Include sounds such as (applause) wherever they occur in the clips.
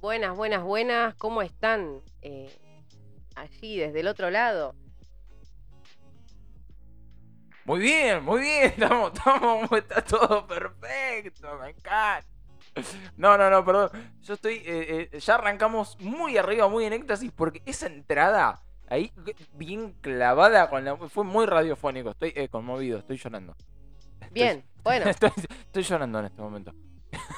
Buenas, buenas, buenas. ¿Cómo están eh, allí desde el otro lado? Muy bien, muy bien, (laughs) estamos, estamos, (laughs) está todo perfecto, me encanta. No, no, no, perdón. Yo estoy, eh, eh, ya arrancamos muy arriba, muy en éxtasis, porque esa entrada ahí bien clavada con la, fue muy radiofónico. Estoy eh, conmovido, estoy llorando. Bien, (laughs) bueno, Estoy, estoy llorando en este momento.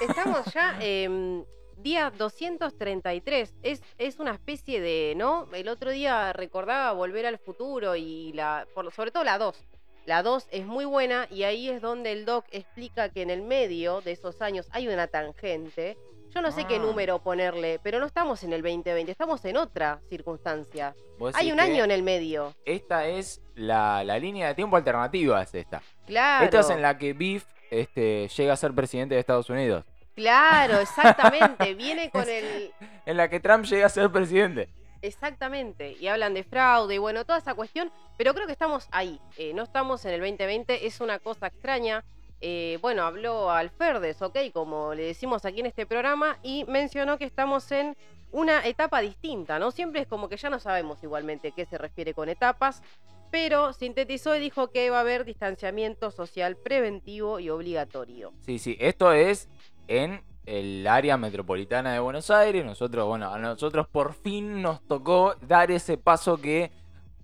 estamos ya em, día 233. Es, es una especie de, ¿no? El otro día recordaba Volver al Futuro y la, por, sobre todo la 2. La 2 es muy buena y ahí es donde el doc explica que en el medio de esos años hay una tangente. Yo no sé qué Ah. número ponerle, pero no estamos en el 2020, estamos en otra circunstancia. Hay un año en el medio. Esta es la, la línea de tiempo alternativa, es esta. Claro. Esta es en la que Biff este, llega a ser presidente de Estados Unidos. Claro, exactamente. (laughs) Viene con el. En la que Trump llega a ser presidente. Exactamente. Y hablan de fraude y bueno, toda esa cuestión. Pero creo que estamos ahí. eh, no estamos en el 2020. Es una cosa extraña. Eh, bueno, habló Alferdes, ¿ok? Como le decimos aquí en este programa. Y mencionó que estamos en una etapa distinta, ¿no? Siempre es como que ya no sabemos igualmente qué se refiere con etapas. Pero sintetizó y dijo que va a haber distanciamiento social preventivo y obligatorio. Sí, sí, esto es en el área metropolitana de Buenos Aires. Nosotros, bueno, a nosotros por fin nos tocó dar ese paso que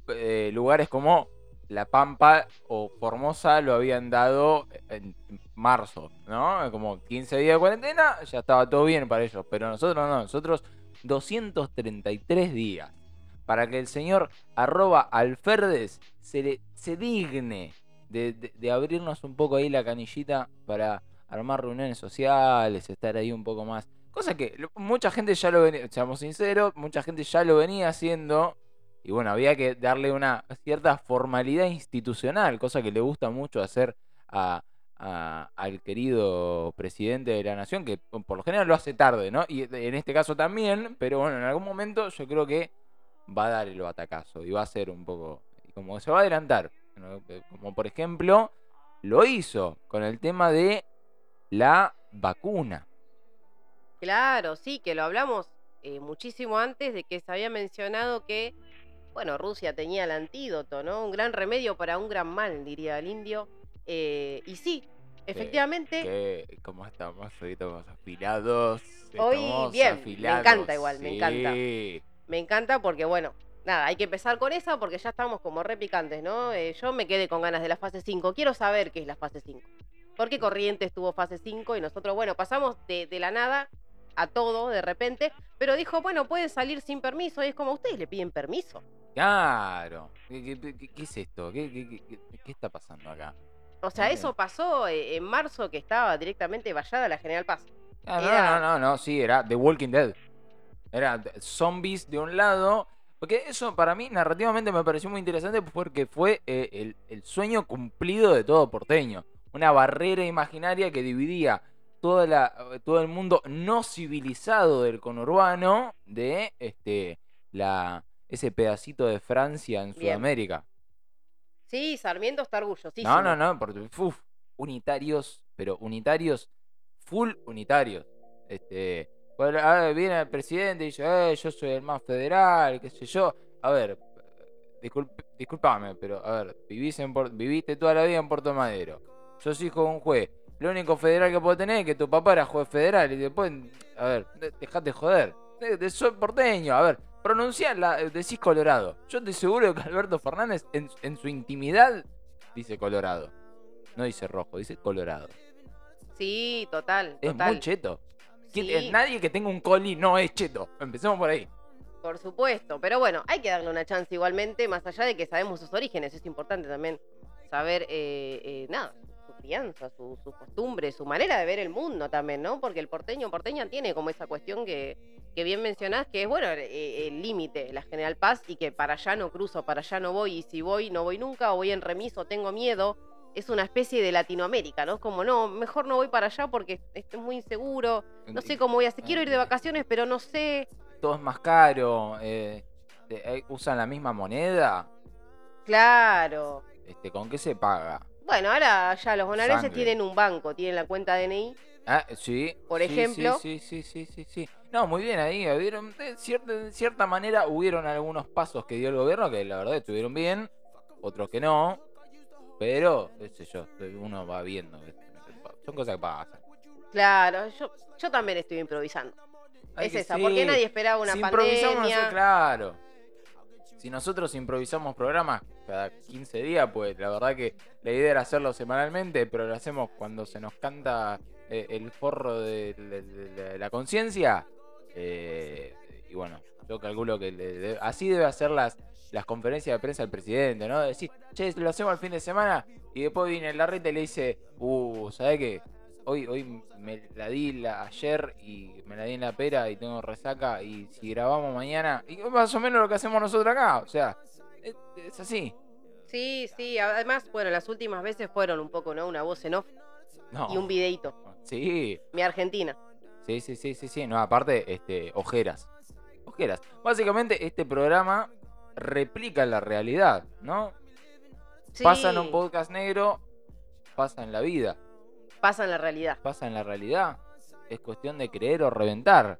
eh, lugares como La Pampa o Formosa lo habían dado en marzo, ¿no? Como 15 días de cuarentena, ya estaba todo bien para ellos. Pero nosotros no, nosotros 233 días. Para que el señor arroba alferdes se, le, se digne de, de- de abrirnos un poco ahí la canillita para armar reuniones sociales, estar ahí un poco más. Cosa que mucha gente ya lo venía, seamos sinceros, mucha gente ya lo venía haciendo. Y bueno, había que darle una cierta formalidad institucional, cosa que le gusta mucho hacer a, al querido presidente de la nación, que por lo general lo hace tarde, ¿no? Y en este caso también, pero bueno, en algún momento yo creo que va a dar el batacazo y va a ser un poco, como se va a adelantar, ¿no? como por ejemplo lo hizo con el tema de la vacuna. Claro, sí, que lo hablamos eh, muchísimo antes de que se había mencionado que, bueno, Rusia tenía el antídoto, ¿no? Un gran remedio para un gran mal, diría el indio. Eh, y sí, efectivamente, Que como estamos hoy estamos afilados. Hoy estamos bien, me encanta igual, me encanta. me encanta porque, bueno, nada, hay que empezar con esa porque ya estamos como repicantes, ¿no? Eh, yo me quedé con ganas de la fase 5. Quiero saber qué es la fase 5. ¿Por qué Corrientes tuvo fase 5 y nosotros, bueno, pasamos de, de la nada a todo de repente, pero dijo, bueno, pueden salir sin permiso y es como ustedes le piden permiso. Claro. ¿Qué, qué- qué- qué es esto? ¿Qué, está pasando acá? O sea, eso pasó eh, en marzo que estaba directamente vallada la General Paz. Ah, no, Era- no, no, no, sí, era The Walking Dead. Era zombies de un lado. Porque eso para mí narrativamente me pareció muy interesante porque fue eh, el, el sueño cumplido de todo porteño. Una barrera imaginaria que dividía toda la, todo el mundo no civilizado del conurbano de este, la, ese pedacito de Francia en Bien. Sudamérica. Sí, Sarmiento está orgullosísimo. No, no, no, porque uf, unitarios, pero unitarios, full unitarios. Este, bueno, a ver, viene el presidente y dice, eh, yo soy el más federal, qué sé yo. A ver, disculp- disculpame, pero a ver, vivís en viviste toda la vida en Puerto Madero. Sos hijo de un juez. Lo único federal que puedo tener es que tu papá era juez federal y después, a ver, de- dejate joder. De- de- soy porteño, a ver, pronunciarla, eh, decís Colorado. Yo estoy seguro que Alberto Fernández en, en su intimidad dice Colorado. No dice rojo, dice Colorado. Sí, total, Es total. muy cheto. ¿Quién- Sí. eh, Nadie que tenga un coli no es cheto. Empecemos por ahí. Por supuesto, pero bueno, hay que darle una chance igualmente, más allá de que sabemos sus orígenes, es importante también saber, eh, eh, nada, crianza, su, sus costumbres, su manera de ver el mundo también, ¿no? Porque el porteño, porteña tiene como esa cuestión que, que bien mencionás, que es, bueno, eh, el límite, la General Paz, y que para allá no cruzo, para allá no voy, y si voy, no voy nunca, o voy en remiso, tengo miedo. Es una especie de Latinoamérica, ¿no? Es como, no, mejor no voy para allá porque es muy inseguro, no sé cómo voy a hacer, quiero ir de vacaciones, pero no sé. Todo es más caro, eh, eh, usan la misma moneda. Claro. Este, ¿Con qué se paga? Bueno, ahora ya los bonaerenses Sangre. tienen un banco, tienen la cuenta DNI. Ah, sí. Por sí, ejemplo. Sí, sí, sí, sí, sí. No, muy bien ahí. Hubieron, de, cierta, de cierta manera hubieron algunos pasos que dio el gobierno que la verdad estuvieron bien, otros que no. Pero, qué sé yo, uno va viendo. Son cosas que pasan. Claro, yo, yo también estoy improvisando. Es esa, sí, porque nadie esperaba una si improvisamos, pandemia. sé, claro. Si nosotros improvisamos programas cada 15 días, pues la verdad que la idea era hacerlo semanalmente, pero lo hacemos cuando se nos canta eh, el forro de, la conciencia. eh, y bueno, yo calculo que así debe hacer las, las conferencias de prensa el presidente, ¿no? Decir, che, lo hacemos el fin de semana y después viene la reta y le dice, uh, ¿sabes qué? Hoy, hoy me la di la, ayer y me la di en la pera y tengo resaca y si grabamos mañana, y más o menos lo que hacemos nosotros acá, o sea, es, es así. Sí, sí, además, bueno, las últimas veces fueron un poco, ¿no? Una voz en off No. y un videíto. Sí, Mi Argentina. sí, sí, sí, sí, sí, no, aparte, este, ojeras. Ojeras. Básicamente este programa replica la realidad, ¿no? Sí, Pasa en un podcast negro, pasa en la vida, pasa en la realidad. pasa en la realidad. Es cuestión de creer o reventar.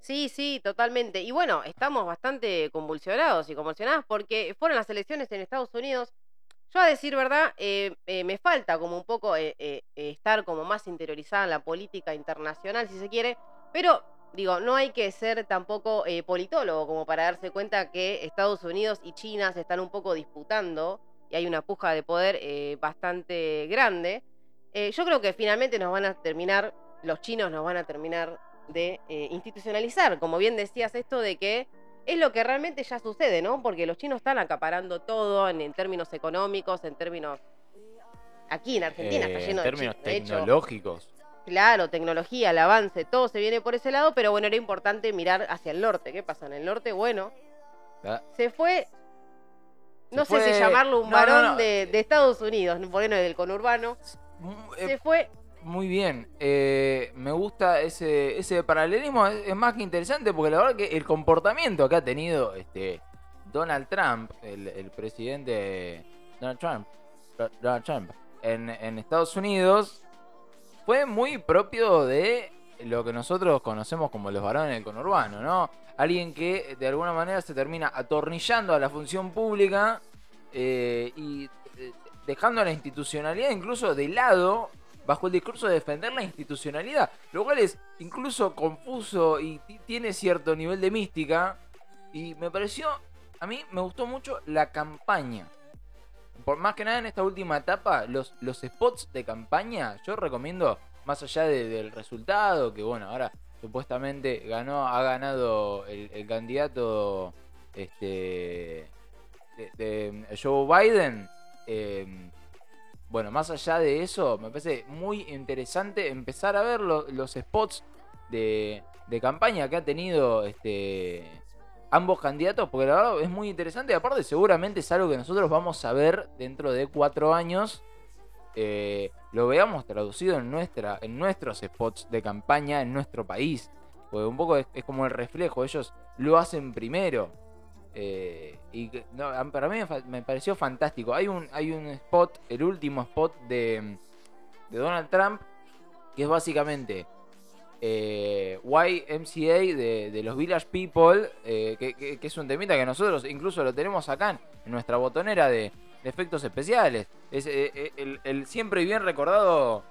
Sí, sí, totalmente. Y bueno, estamos bastante convulsionados y convulsionadas porque fueron las elecciones en Estados Unidos. Yo a decir verdad, eh, eh, me falta como un poco eh, eh, estar como más interiorizada en la política internacional, si se quiere, pero digo, no hay que ser tampoco eh, politólogo como para darse cuenta que Estados Unidos y China se están un poco disputando y hay una puja de poder eh, bastante grande. Eh, yo creo que finalmente nos van a terminar, los chinos nos van a terminar de eh, institucionalizar, como bien decías esto de que es lo que realmente ya sucede, ¿no? Porque los chinos están acaparando todo en, en términos económicos, en términos... Aquí en Argentina Eh, está en lleno de términos chinos, de hecho. tecnológicos. Claro, tecnología, el avance, todo se viene por ese lado, pero bueno, era importante mirar hacia el norte. ¿Qué pasa en el norte? Bueno, Ah, se fue, no sé si llamarlo un no, varón no. De, de Estados Unidos, porque no del conurbano, eh, se fue, Muy bien, eh, me gusta ese, ese paralelismo, es, es más que interesante porque la verdad que el comportamiento que ha tenido este Donald Trump, el, el presidente Donald Trump, Do- Donald Trump en, en Estados Unidos fue muy propio de lo que nosotros conocemos como los varones del conurbano, ¿no? Alguien que de alguna manera se termina atornillando a la función pública eh, y dejando la institucionalidad incluso de lado bajo el discurso de defender la institucionalidad, lo cual es incluso confuso y ti- tiene cierto nivel de mística. Y me pareció, a mí me gustó mucho la campaña. Por más que nada en esta última etapa, los, los spots de campaña, yo recomiendo, más allá de- del resultado, que bueno, ahora supuestamente ganó, ha ganado el, el candidato este de Joe Biden. Eh, bueno, más allá de eso, me parece muy interesante empezar a ver lo- los spots de, campaña que ha tenido este, ambos candidatos, porque la verdad es muy interesante. Aparte, seguramente es algo que nosotros vamos a ver dentro de cuatro años. eh, lo veamos traducido en, nuestros spots de campaña en nuestro país. Porque un poco es como el reflejo, ellos lo hacen primero. Eh, y para mí me, pareció fantástico. Hay un, hay un spot, el último spot de, de Donald Trump, que es básicamente eh, YMCA de, de los Village People, eh, que, que- es un temita que nosotros incluso lo tenemos acá en, nuestra botonera de, efectos especiales. Es eh, el, el siempre bien recordado.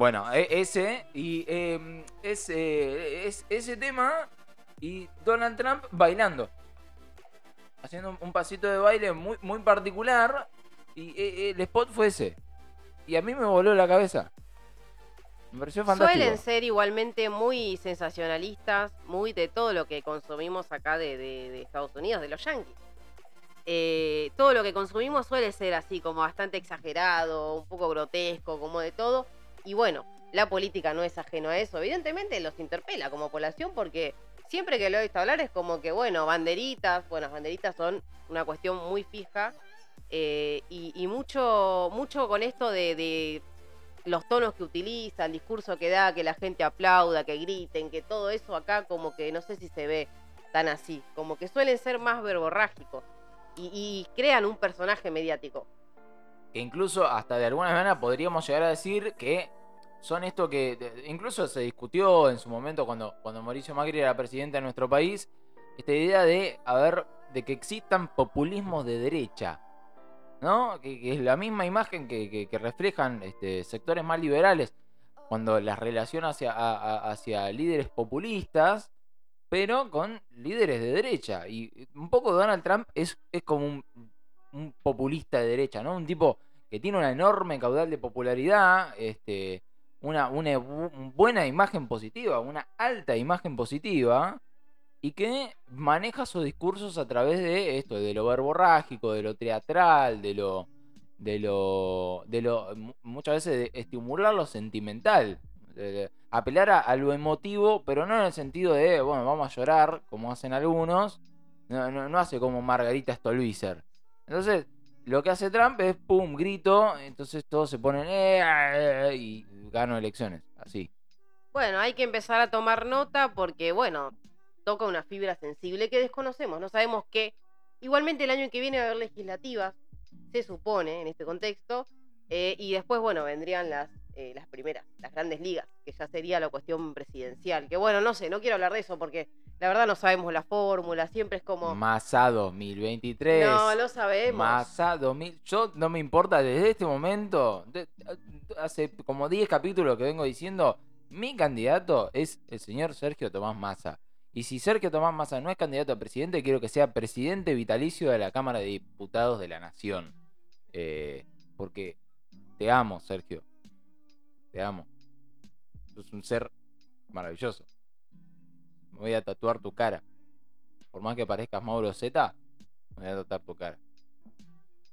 Bueno, e- ese y eh, es, eh, es ese tema y Donald Trump bailando. Haciendo un, un pasito de baile muy, muy particular y eh, el spot fue ese. Y a mí me voló la cabeza. Me pareció fantástico. Suelen ser igualmente muy sensacionalistas, muy de todo lo que consumimos acá de, de- de Estados Unidos, de los yankees. eh, todo lo que consumimos suele ser así, como bastante exagerado, un poco grotesco, como de todo. Y bueno, la política no es ajeno a eso. Evidentemente los interpela como población porque siempre que lo he visto hablar es como que, bueno, banderitas, bueno, las banderitas son una cuestión muy fija eh, y, mucho, mucho con esto de, los tonos que utiliza, el discurso que da, que la gente aplauda, que griten, que todo eso acá como que no sé si se ve tan así, como que suelen ser más verborrágicos y crean un personaje mediático. Que incluso hasta de alguna manera podríamos llegar a decir que son esto que incluso se discutió en su momento cuando, cuando Mauricio Macri era presidente de nuestro país, esta idea de, a ver, de que existan populismos de derecha, ¿no? Que, es la misma imagen que, que- reflejan este, sectores más liberales cuando las relaciona hacia, hacia líderes populistas, pero con líderes de derecha. Y un poco Donald Trump es, es como un, un populista de derecha, ¿no? Un tipo que tiene una enorme caudal de popularidad, este, una, una bu- buena imagen positiva, una alta imagen positiva, y que maneja sus discursos a través de esto, de lo verborrágico, de lo teatral, de lo. de lo. de lo. mu- muchas veces estimular lo sentimental. apelar a, a lo emotivo, pero no en el sentido de, bueno, vamos a llorar, como hacen algunos. No, no, no hace como Margarita Stolbizer. Entonces, lo que hace Trump es pum, grito, entonces todos se ponen "Eh, eh, eh", y gano elecciones, así. Bueno, hay que empezar a tomar nota porque, bueno, toca una fibra sensible que desconocemos, no sabemos qué. Igualmente el año que viene va a haber legislativas, se supone, en este contexto, y después, bueno, vendrían las, eh, las primeras, las grandes ligas, que ya sería la cuestión presidencial. Que bueno, no sé, no quiero hablar de eso porque la verdad no sabemos la fórmula, siempre es como... Massa 2023. No, lo sabemos. Massa 2000. Yo no me importa desde este momento. de- hace como 10 capítulos que vengo diciendo. Mi candidato es el señor Sergio Tomás Massa. Y si Sergio Tomás Massa no es candidato a presidente, quiero que sea presidente vitalicio de la Cámara de Diputados de la Nación. Eh, porque te amo, Sergio. Te amo. Sos un ser maravilloso. Me voy a tatuar tu cara. Por más que parezcas Mauro Z, me voy a tatuar tu cara.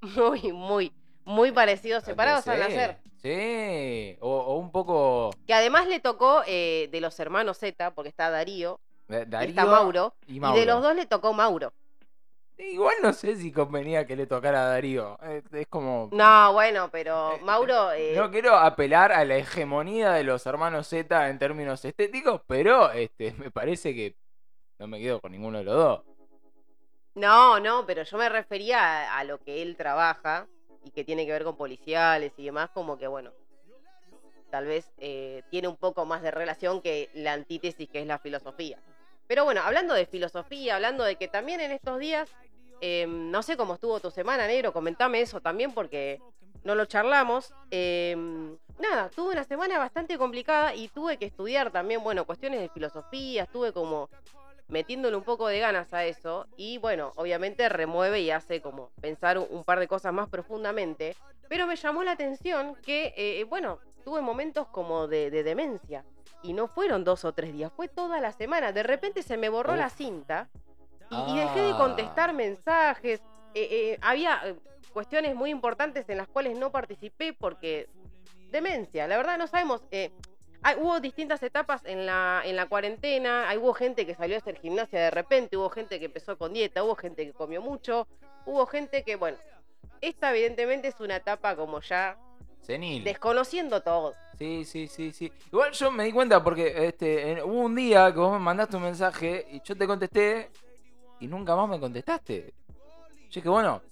(laughs) Muy, muy, muy parecidos, separados Sí, al nacer. Sí, o, o un poco. Que además le tocó eh, de los hermanos Z, porque está Darío, eh, y Darío está Mauro, y y Mauro. de los dos le tocó Mauro. Igual no sé si convenía que le tocara a Darío. Es, es como. No, bueno, pero Eh, Mauro. eh, No quiero apelar a la hegemonía de los hermanos Z en términos estéticos, pero este (laughs) me parece que no me quedo con ninguno de los dos. no, no, pero yo me refería a, a lo que él trabaja y que tiene que ver con policiales y demás, como que bueno. Tal vez eh, tiene un poco más de relación que la antítesis que es la filosofía. Pero bueno, hablando de filosofía, hablando de que también en estos días, eh, no sé cómo estuvo tu semana, negro, comentame eso también porque no lo charlamos. Eh, nada, tuve una semana bastante complicada y tuve que estudiar también, bueno, cuestiones de filosofía, estuve como metiéndole un poco de ganas a eso y bueno, obviamente remueve y hace como pensar un, par de cosas más profundamente, pero me llamó la atención que, eh, bueno, tuve momentos como de, de demencia y no fueron dos o tres días, fue toda la semana, de repente se me borró la cinta y, y dejé de contestar mensajes, eh, eh, había eh, cuestiones muy importantes en las cuales no participé porque demencia, la verdad no sabemos. eh, hay- hubo distintas etapas en la, en la cuarentena, hay, hubo gente que salió a hacer gimnasia de repente, hubo gente que empezó con dieta, hubo gente que comió mucho, hubo gente que, bueno, esta evidentemente es una etapa como ya Senil. desconociendo todo. Sí, sí, sí, sí. Igual yo me di cuenta porque este, hubo un día que vos me mandaste un mensaje y yo te contesté y nunca más me contestaste. Yo dije, bueno,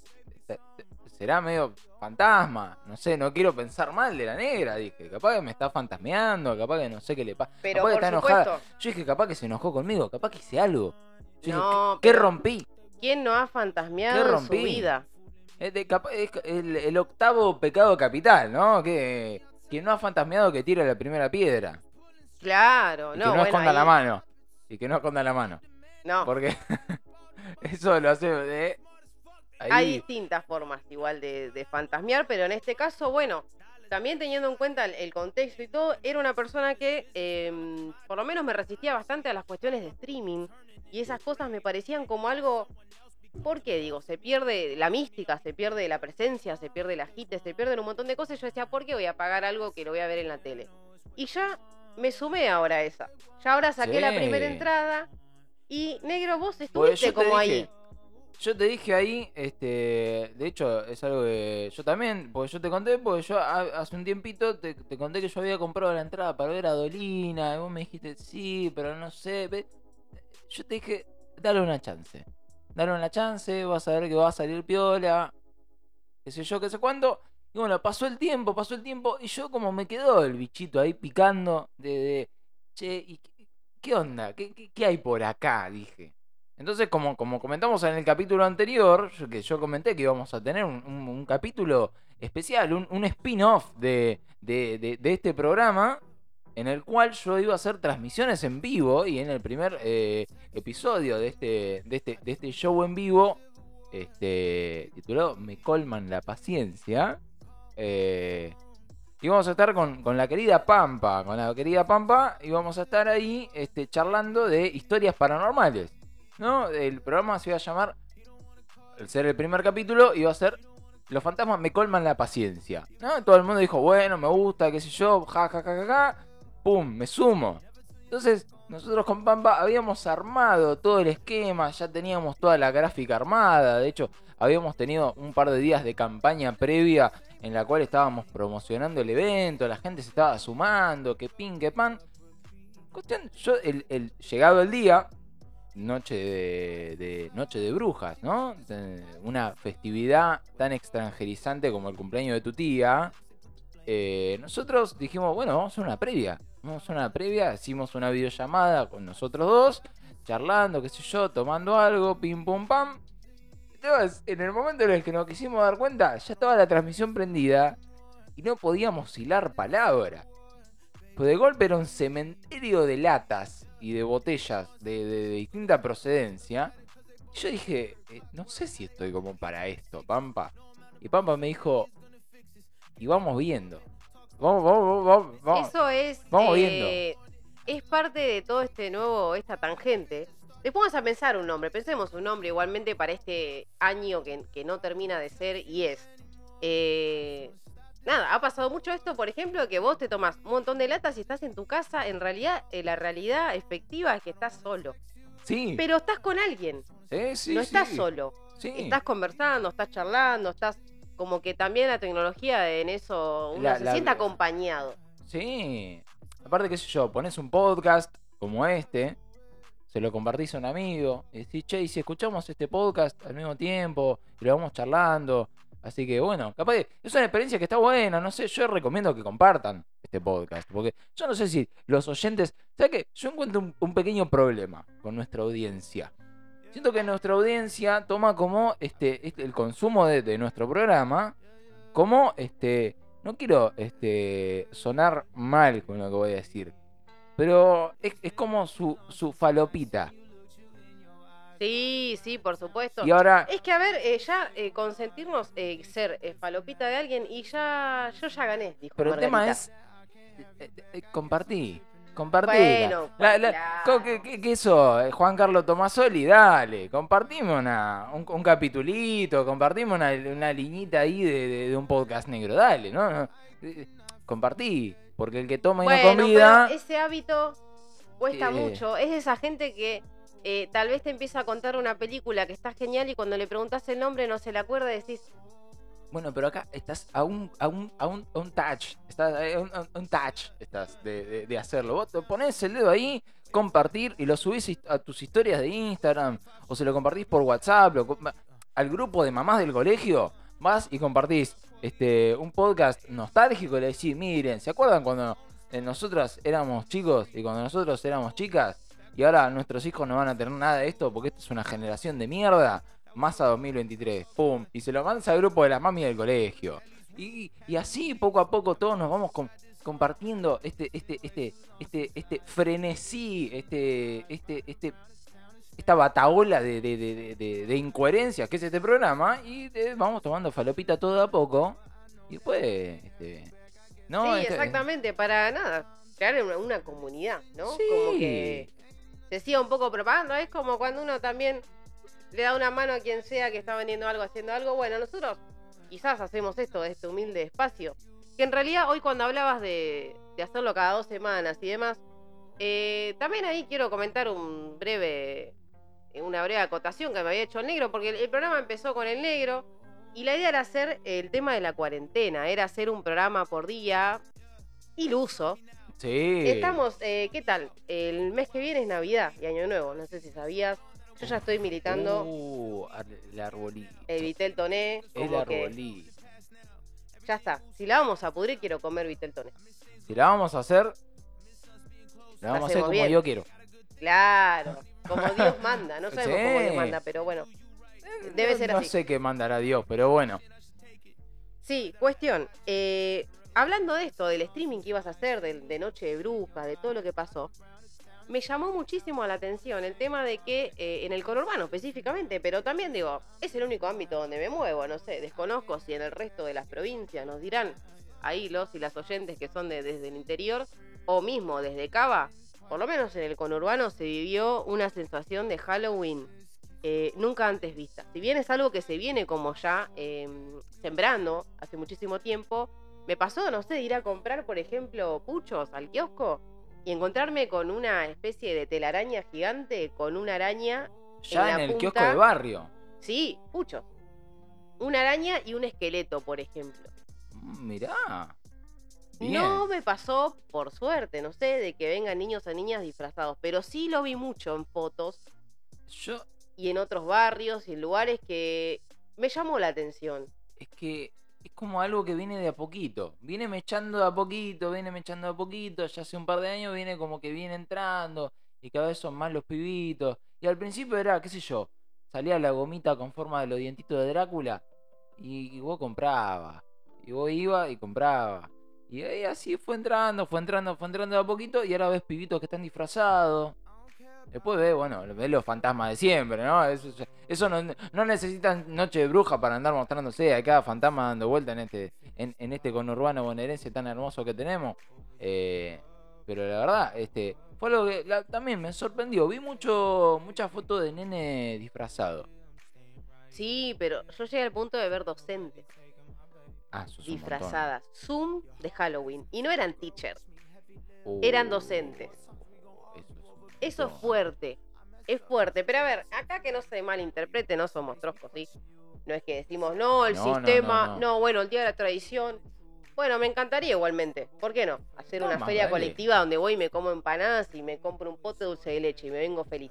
se- se- será medio fantasma. No sé, no quiero pensar mal de la negra. Dije, capaz que me está fantasmeando, capaz que no sé qué le pasa. Pero capaz que está supuesto, enojada. Yo dije, capaz que se enojó conmigo, capaz que hice algo. Yo dije, No, ¿qué pero- rompí? ¿quién no ha fantasmeado ¿Qué en su vida? Es, de capa- es el, el octavo pecado capital, ¿no? Que quien no ha fantasmeado que tira la primera piedra. Claro, Y no, que no bueno, esconda la mano. Y que no esconda la mano. No, Porque eso lo hace. Ahí. hay distintas formas igual de, de fantasmear, pero en este caso, bueno, también teniendo en cuenta el, el contexto y todo, era una persona que em, por lo menos me resistía bastante a las cuestiones de streaming y esas cosas me parecían como algo ¿Por qué? Digo, se pierde la mística, se pierde la presencia, se pierde la agite, se pierden un montón de cosas. Y yo decía, ¿por qué voy a pagar algo que lo voy a ver en la tele? Y ya me sumé ahora a esa. Ya ahora saqué la primera entrada. Y negro, vos estuviste como dije- ahí. Yo te dije ahí, este, de hecho es algo que yo también, porque yo te conté, porque yo ha- hace un tiempito te, te conté que yo había comprado la entrada para ver a Dolina, y vos me dijiste, sí, pero no sé, ve". yo te dije, dale una chance, dale una chance, vas a ver que va a salir piola, qué sé yo, qué sé cuándo, y bueno, pasó el tiempo, pasó el tiempo, y yo como me quedó el bichito ahí picando de, de che, ¿y qué, qué onda? ¿Qué, hay por acá? Dije. Entonces, como, comentamos en el capítulo anterior, que yo comenté que íbamos a tener un, capítulo especial, un, spin-off de, este programa, en el cual yo iba a hacer transmisiones en vivo, y en el primer eh, episodio de este, este, de este show en vivo, este, titulado Me colman la paciencia, eh, y vamos a estar con, con la querida Pampa, con la querida Pampa, y vamos a estar ahí este, charlando de historias paranormales. ¿No? El programa se iba a llamar, al ser el primer capítulo, iba a ser Los fantasmas me colman la paciencia. ¿No? Todo el mundo dijo, bueno, me gusta, qué sé yo, ja, ja, ja, ja, ja. Pum, me sumo. Entonces, nosotros con Pampa habíamos armado todo el esquema, ya teníamos toda la gráfica armada. De hecho, habíamos tenido un par de días de campaña previa en la cual estábamos promocionando el evento, la gente se estaba sumando, que pin, que pan. Cuestión, yo, el, llegado el día, noche de, de- noche de brujas, ¿no? Una festividad tan extranjerizante como el cumpleaños de tu tía. eh, nosotros dijimos, bueno, vamos a hacer una previa. Vamos a hacer una previa, hicimos una videollamada con nosotros dos, charlando, qué sé yo, tomando algo, pim pum pam. En el momento en el que nos quisimos dar cuenta, ya estaba la transmisión prendida y no podíamos hilar palabra. Pues de golpe era un cementerio de latas y de botellas de, de- de distinta procedencia. Y yo dije, eh, no sé si estoy como para esto, Pampa. Y Pampa me dijo, y vamos viendo. Vamos, vamos, vamos, vamos. Eso es. vamos eh, Es parte de todo este nuevo, esta tangente. Después vamos a pensar un nombre. Pensemos un nombre igualmente para este año que, que no termina de ser y es. Eh, nada, ha pasado mucho esto, por ejemplo, que vos te tomas un montón de latas y estás en tu casa. En realidad, eh, la realidad efectiva es que estás solo. Sí, Pero estás con alguien. sí, sí, no estás sí. solo. Sí. Estás conversando, estás charlando, estás. Como que también la tecnología en eso uno La- se la- siente acompañado. Sí. Aparte, qué sé yo, pones un podcast como este, se lo compartís a un amigo, y decís, che, y si escuchamos este podcast al mismo tiempo, y lo vamos charlando. Así que bueno, capaz es una experiencia que está buena, no sé, yo recomiendo que compartan este podcast, porque yo no sé si los oyentes, ¿sabes qué? Yo encuentro un, un pequeño problema con nuestra audiencia. Siento que nuestra audiencia toma como este, este- el consumo de, de nuestro programa como este no quiero este sonar mal con lo que voy a decir pero es, es como su, su falopita Sí, sí, por supuesto. y ahora Es que, a ver, eh, ya eh, consentirnos eh, ser eh, falopita de alguien y ya yo ya gané, dijo pero el tema es eh, eh, compartí compartí Bueno, la, la- claro. ¿qué, qué- qué eso? Juan Carlos Tomasoli, dale, compartimos una, un, un capitulito, compartimos una, una liñita ahí de, de- de un podcast negro, dale, ¿no? no, compartí, porque el que toma y no pero ese hábito cuesta Eh. mucho. Es esa gente que eh, tal vez te empieza a contar una película que está genial y cuando le preguntas el nombre no se la acuerda y decís, Bueno, pero acá estás a un, a un, a un, a un touch. Estás a un, a un touch estás de, de- de hacerlo. Vos te pones el dedo ahí, compartir y lo subís a tus historias de Instagram. O se lo compartís por WhatsApp. lo al grupo de mamás del colegio. Vas y compartís este, un podcast nostálgico y le decís, miren, ¿se acuerdan cuando eh, nosotros éramos chicos y cuando nosotros éramos chicas? Y ahora nuestros hijos no van a tener nada de esto porque esta es una generación de mierda. Masa 2023, pum, y se lo mandas al grupo de las mami del colegio. Y, y así poco a poco todos nos vamos com- compartiendo este, este, este, este, este frenesí, este, este, este, esta bataola de, de, de, de- incoherencias que es este programa. Y eh, vamos tomando falopita todo a poco. Y después, este, no, sí, Este- exactamente, para nada, crear una, una comunidad, ¿no? Sí. Como que se siga un poco propagando. Es como cuando uno también le da una mano a quien sea que está vendiendo algo, haciendo algo. Bueno, nosotros quizás hacemos esto de este humilde espacio. Que en realidad hoy cuando hablabas de, de hacerlo cada dos semanas y demás, eh, también ahí quiero comentar un breve, una breve acotación que me había hecho el negro, porque el, el programa empezó con el negro y la idea era hacer el tema de la cuarentena, era hacer un programa por día, iluso. Sí. Estamos, eh, ¿qué tal? El mes que viene es Navidad y Año Nuevo, no sé si sabías. Yo ya estoy militando, Uh, el arbolito. el Vitel Toné, el que arbolito. ya está. Si la vamos a pudrir, quiero comer Vitel Toné. Si la vamos a hacer, la vamos a hacer como bien. yo quiero. Claro, como (laughs) Dios manda, no sabemos cómo Dios manda, pero bueno, debe No- ser no así. sé qué mandará Dios, pero bueno. Sí, cuestión. eh, hablando de esto, del streaming que ibas a hacer, del- de, Noche de Brujas, de todo lo que pasó, me llamó muchísimo la atención el tema de que eh, en el conurbano específicamente, pero también digo, es el único ámbito donde me muevo, no sé, desconozco si en el resto de las provincias nos dirán ahí los y las oyentes que son de, desde el interior, o mismo desde Cava, por lo menos en el conurbano se vivió una sensación de Halloween eh, nunca antes vista. Si bien es algo que se viene como ya eh, sembrando hace muchísimo tiempo, me pasó, no sé, de ir a comprar, por ejemplo, puchos al kiosco y encontrarme con una especie de telaraña gigante con una araña, Ya En en, la el kiosco de barrio. sí, puchos. Una araña y un esqueleto, por ejemplo. Mm, Mirá. Bien. No me pasó, por suerte, no sé, de que vengan niños o niñas disfrazados, pero sí lo vi mucho en fotos Yo, y en otros barrios y en lugares que me llamó la atención. es que es como algo que viene de a poquito. Viene mechando de a poquito, viene mechando de a poquito. Ya hace un par de años viene como que viene entrando. Y cada vez son más los pibitos. Y al principio era, qué sé yo, salía la gomita con forma de los dientitos de Drácula. Y, y vos comprabas. Y vos ibas y comprabas. Y ahí así fue entrando, fue entrando, fue entrando de a poquito. Y ahora ves pibitos que están disfrazados. Después ves, bueno, ves los fantasmas de siempre, ¿no? Eso, eso no, no necesitan noche de bruja para andar mostrándose a cada fantasma dando vuelta en este, en, en este conurbano bonaerense tan hermoso que tenemos. Eh, pero la verdad, este, fue algo que la- también me sorprendió. Vi mucho, muchas fotos de nene disfrazado. Sí, pero yo llegué al punto de ver docentes Ah, es disfrazadas. Zoom de Halloween. Y no eran teachers, Uh, eran docentes. eso es Eso fuerte. Es fuerte. Pero a ver, acá que no se malinterprete, no somos troscos, ¿sí? No es que decimos, no, el No, sistema, no, no, no. bueno, el día de la tradición. Bueno, me encantaría igualmente. ¿Por qué no? Hacer una feria dale. colectiva donde voy y me como empanadas y me compro un pote de dulce de leche y me vengo feliz.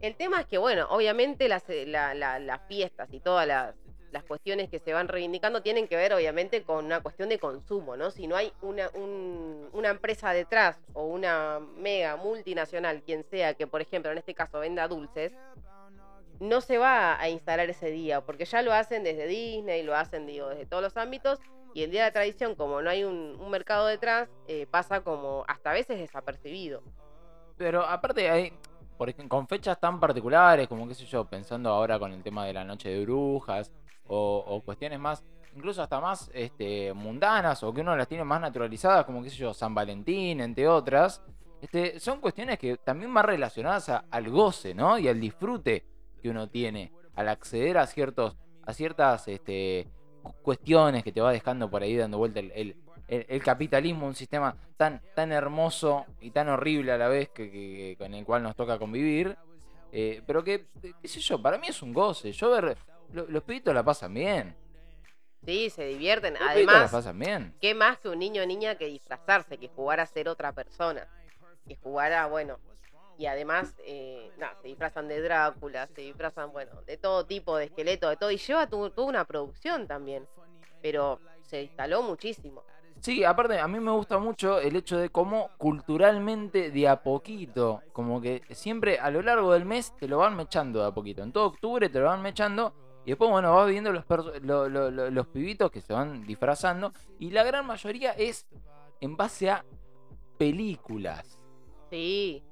El tema es que, bueno, obviamente las, eh, la- la- las fiestas y todas las, las cuestiones que se van reivindicando tienen que ver, obviamente, con una cuestión de consumo, ¿no? Si no hay una, un- una empresa detrás o una mega multinacional, quien sea, que, por ejemplo, en este caso venda dulces, no se va a instalar ese día, porque ya lo hacen desde Disney, lo hacen, digo, desde todos los ámbitos, y el Día de la Tradición, como no hay un, un mercado detrás, eh, pasa como hasta a veces desapercibido. Pero aparte hay, con fechas tan particulares, como qué sé yo, pensando ahora con el tema de la noche de brujas, o, cuestiones más, incluso hasta más este, mundanas, o que uno las tiene más naturalizadas, como qué sé yo, San Valentín, entre otras, este, son cuestiones que también van relacionadas al goce, ¿no? Y al disfrute que uno tiene, al acceder a ciertos, a ciertas este, cu- cuestiones que te va dejando por ahí dando vuelta el, el- capitalismo, un sistema tan, tan hermoso y tan horrible a la vez que, con el cual nos toca convivir. eh, pero que, qué sé yo, para mí es un goce. Yo ver, lo- los pibitos la pasan bien. Sí, se divierten. Los la Además, pasan bien. ¿qué más que un niño o niña que disfrazarse, que jugar a ser otra persona? Que jugar a, bueno, y además, eh, nada, se disfrazan de Drácula, se disfrazan, bueno, de todo tipo de esqueletos, de todo, y lleva tu- toda una producción también. Pero se instaló muchísimo. Sí, aparte a mí me gusta mucho el hecho de cómo culturalmente de a poquito, como que siempre a lo largo del mes te lo van mechando de a poquito. En todo octubre te lo van mechando y después, bueno, vas viendo los, lo- lo- lo- los pibitos que se van disfrazando y la gran mayoría es en base a películas. Sí,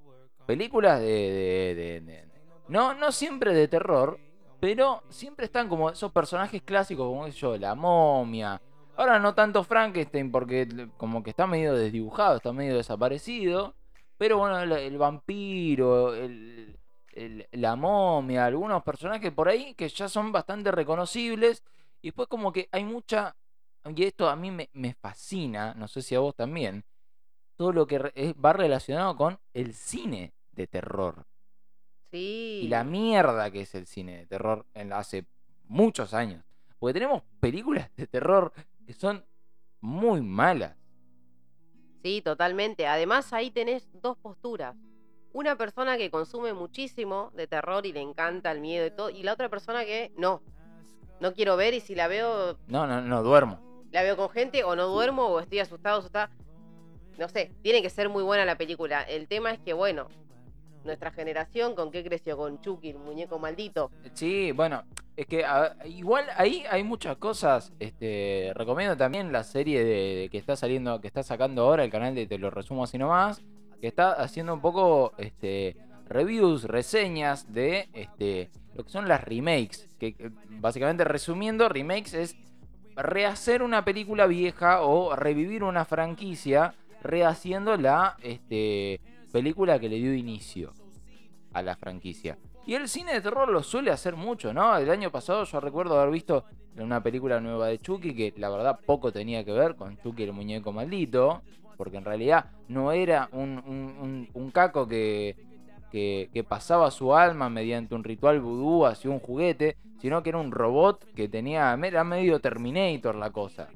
Películas de... de- de- de- no, no siempre de terror, pero siempre están como esos personajes clásicos, como yo, la momia. Ahora no tanto Frankenstein porque como que está medio desdibujado, está medio desaparecido. Pero bueno, el, el vampiro, el, el- la momia, algunos personajes por ahí que ya son bastante reconocibles. Y después como que hay mucha, y esto a mí me, me fascina, no sé si a vos también, todo lo que es- va relacionado con el cine de terror. Sí. Y la mierda que es el cine de terror en hace muchos años. Porque tenemos películas de terror que son muy malas. Sí, totalmente. Además, ahí tenés dos posturas. Una persona que consume muchísimo de terror y le encanta el miedo y todo, y la otra persona que no. No quiero ver y si la veo, No, no, no duermo. la veo con gente o no duermo o estoy asustado, asustada. No sé, tiene que ser muy buena la película. El tema es que, bueno, nuestra generación, ¿con qué creció? Con Chucky, el muñeco maldito. Sí, bueno, es que a- igual ahí hay muchas cosas. Este, recomiendo también la serie de, de que está saliendo, que está sacando ahora el canal de Te lo resumo así nomás, que está haciendo un poco este reviews, reseñas de este lo que son las remakes, que básicamente resumiendo, remakes es rehacer una película vieja o revivir una franquicia rehaciendo la este, película que le dio inicio a la franquicia. Y el cine de terror lo suele hacer mucho, ¿no? El año pasado yo recuerdo haber visto una película nueva de Chucky que la verdad poco tenía que ver con Chucky el muñeco maldito, porque en realidad no era un, un- caco que, que, que pasaba su alma mediante un ritual vudú hacia un juguete, sino que era un robot que tenía, era medio Terminator la cosa.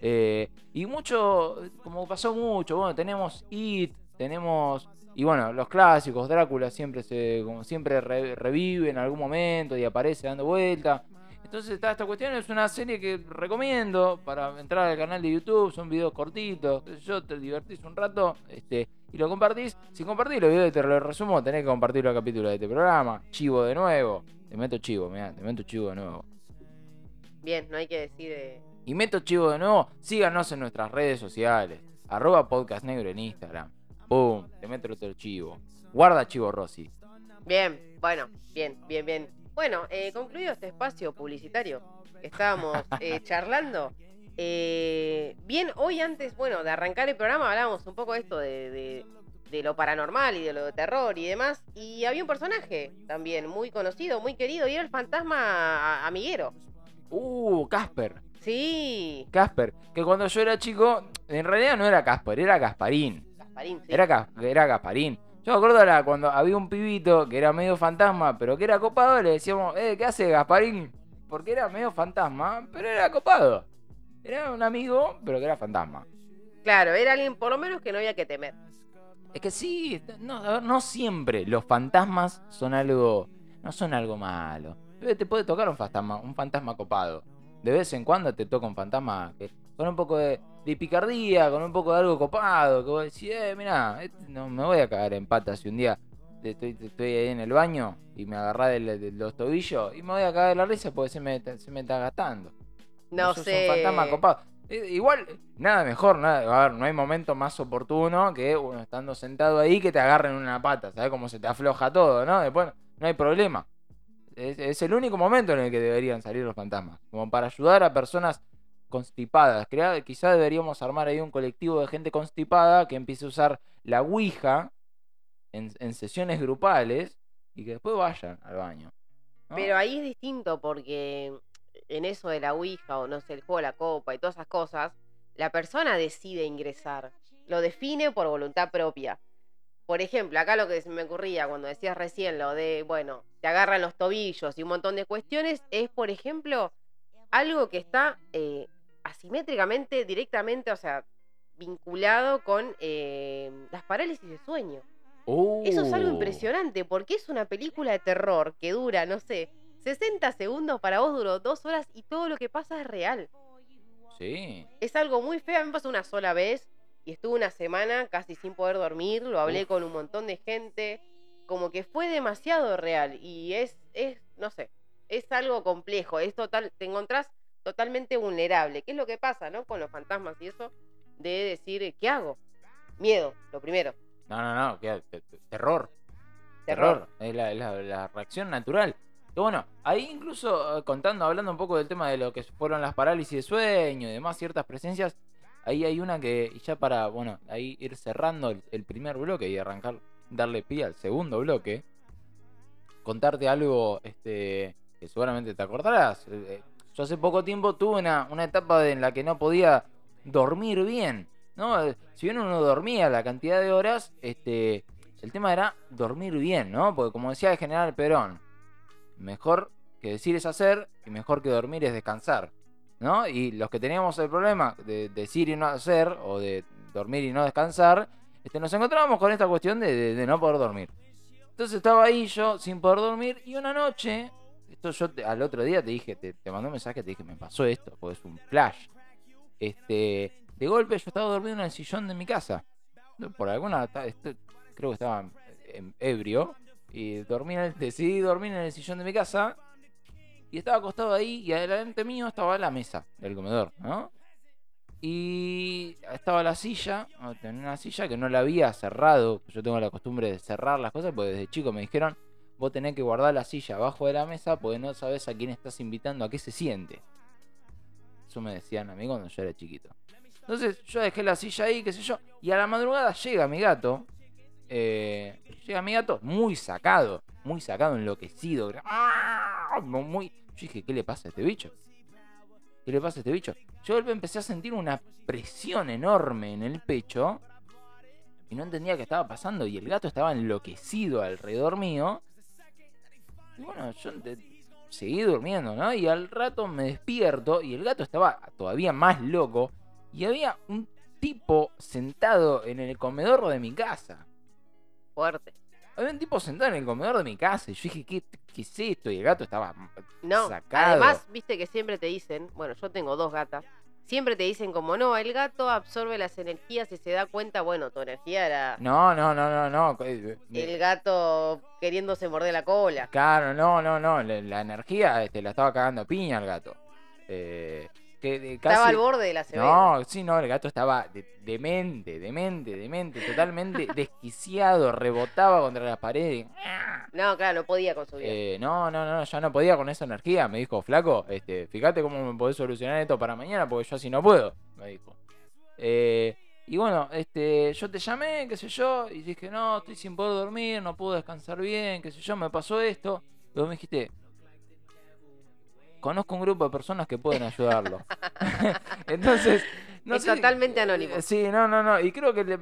Eh, y mucho, como pasó mucho, bueno, tenemos It, tenemos, y bueno, los clásicos, Drácula siempre se, como siempre re- revive en algún momento y aparece dando vuelta. Entonces está esta cuestión, es una serie que recomiendo para entrar al canal de YouTube, son videos cortitos, yo te divertís un rato, este, y lo compartís. Si compartís los videos y te lo resumo, tenés que compartir los capítulos de este programa. Chivo de nuevo. Te meto chivo, mirá, te meto chivo de nuevo. Bien, no hay que decir. eh, Y meto chivo de nuevo, síganos en nuestras redes sociales. Arroba podcast negro en Instagram. Boom, te meto otro chivo. Guarda chivo Rossi. Bien, bueno, bien, bien, bien. Bueno, eh, concluido este espacio publicitario que estábamos eh, charlando. eh, bien, hoy antes, bueno, de arrancar el programa hablábamos un poco de esto de, de- de lo paranormal y de lo de terror y demás. Y había un personaje también muy conocido, muy querido, y era el fantasma amiguero. Uh, Casper. Sí, Casper. Que cuando yo era chico, en realidad no era Casper, era Gasparín. Gasparín, sí. Era, era Gasparín. Yo me acuerdo era cuando había un pibito que era medio fantasma, pero que era copado, le decíamos, eh, ¿qué hace Gasparín? Porque era medio fantasma, pero era copado. Era un amigo, pero que era fantasma. Claro, era alguien por lo menos que no había que temer. Es que sí, no, a ver, no siempre los fantasmas son algo. no son algo malo. Te puede tocar un fantasma, un fantasma copado. De vez en cuando te toca un fantasma que- con un poco de, de picardía, con un poco de algo copado, que vos decís, eh, mirá, este no me voy a cagar en patas si un día estoy, estoy ahí en el baño y me agarrá de, de los tobillos y me voy a cagar de la risa porque se me, se me está gastando. No sé. un fantasma copado. Eh, Igual, nada mejor, nada, a ver, no hay momento más oportuno que uno estando sentado ahí que te agarren una pata, ¿sabes cómo se te afloja todo, no? Después no hay problema. Es, es el único momento en el que deberían salir los fantasmas, como para ayudar a personas constipadas. Crea- quizá deberíamos armar ahí un colectivo de gente constipada que empiece a usar la Ouija en, sesiones grupales y que después vayan al baño. Pero ahí es distinto porque en eso de la Ouija o no sé, el juego de la copa y todas esas cosas, la persona decide ingresar. Lo define por voluntad propia. Por ejemplo, acá lo que se me ocurría cuando decías recién lo de, bueno, te agarran los tobillos y un montón de cuestiones, es, por ejemplo, algo que está eh, asimétricamente, directamente, o sea, vinculado con eh, las parálisis de sueño. Eso es algo Uh. impresionante, porque es una película de terror que dura, no sé, 60 segundos, para vos duró dos horas y todo lo que pasa es real. Sí. Es algo muy feo, a mí me pasó una sola vez y estuve una semana casi sin poder dormir, lo hablé Uf. con un montón de gente, como que fue demasiado real y es, es, no sé, es algo complejo, es total, te encontrás totalmente vulnerable, ¿qué es lo que pasa, no? Con los fantasmas y eso, de decir, ¿qué hago? Miedo, lo primero. No, no, no, que- terror. Terror. Terror. Es la, es la- la reacción natural. Bueno, ahí incluso eh, contando, hablando un poco del tema de lo que fueron las parálisis de sueño y demás, ciertas presencias, ahí hay una que, y ya para, bueno, ahí ir cerrando el, el primer bloque y arrancar, darle pie al segundo bloque. contarte algo este, que seguramente te acordarás. Yo hace poco tiempo tuve una, una etapa en la que no podía dormir bien. ¿no? Eh, Si bien uno dormía la cantidad de horas, este, el tema era dormir bien, ¿no? Porque como decía el general Perón, mejor que decir es hacer y mejor que dormir es descansar. ¿no? Y los que teníamos el problema de decir y no hacer, o de dormir y no descansar, este, nos encontrábamos con esta cuestión de, no poder dormir. Entonces estaba ahí yo sin poder dormir y una noche, yo al otro día te dije, te, te mandé un mensaje, te dije, me pasó esto, porque es un flash. Este, de golpe yo estaba dormido en el sillón de mi casa. Por alguna, creo que estaba ebrio y dormí decidí dormir en el sillón de mi casa y estaba acostado ahí y adelante mío estaba la mesa del comedor, ¿no? Y estaba la silla, tenía una silla que no la había cerrado. Yo tengo la costumbre de cerrar las cosas porque desde chico me dijeron, vos tenés que guardar la silla abajo de la mesa porque no sabes a quién estás invitando, a qué se siente. Eso me decían a mí cuando yo era chiquito. Entonces yo dejé la silla ahí, qué sé yo, y a la madrugada llega mi gato. eh, llega mi gato muy sacado, muy sacado, enloquecido. ¡ah! Muy, yo dije, ¿qué le pasa a este bicho? ¿Qué le pasa a este bicho? Yo empecé a sentir una presión enorme en el pecho y no entendía qué estaba pasando y el gato estaba enloquecido alrededor mío. Y bueno, yo de- seguí durmiendo, ¿no? Y al rato me despierto y el gato estaba todavía más loco y había un tipo sentado en el comedor de mi casa. Fuerte. Había un tipo sentado en el comedor de mi casa y yo dije, ¿qué, qué es esto? Y el gato estaba No, sacado. además, viste que siempre te dicen, bueno, yo tengo dos gatas, siempre te dicen como, no, el gato absorbe las energías y se da cuenta, bueno, tu energía era No, no, no, no, no. eh, el gato queriéndose morder la cola. Claro, no, no, no. La, la energía este, la estaba cagando piña el gato. Eh, que de- casi... Estaba al borde de la cebera. No, sí, no, el gato estaba de- demente, demente, demente, totalmente (laughs) desquiciado, rebotaba contra las paredes. No, claro, no podía con su vida. Eh, no, no, no, ya no podía con esa energía. Me dijo, flaco, este, fíjate cómo me podés solucionar esto para mañana, porque yo así no puedo, me dijo. Eh, y bueno, este, yo te llamé, qué sé yo, y dije, no, estoy sin poder dormir, no puedo descansar bien, qué sé yo, me pasó esto. Y vos me dijiste, conozco un grupo de personas que pueden ayudarlo. (laughs) (laughs) Entonces, no Es sé- totalmente anónimo. eh, Sí, no, no, no. Y creo que le,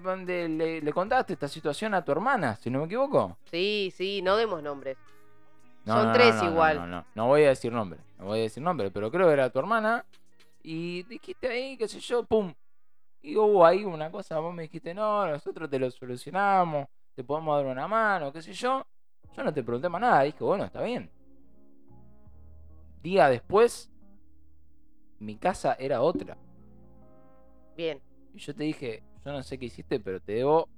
le- le- contaste esta situación a tu hermana, si no me equivoco. Sí, sí, no demos nombres. No, Son no, tres no, no, igual. No, no, no voy a decir nombre. No voy a decir nombre, pero creo que era tu hermana. Y dijiste ahí, qué sé yo, pum. Y hubo ahí una cosa, vos me dijiste, no, nosotros te lo solucionamos, te podemos dar una mano, qué sé yo. Yo no te pregunté más nada, dije, bueno, está bien. Día después, mi casa era otra. Bien. Y yo te dije, yo no sé qué hiciste, pero te debo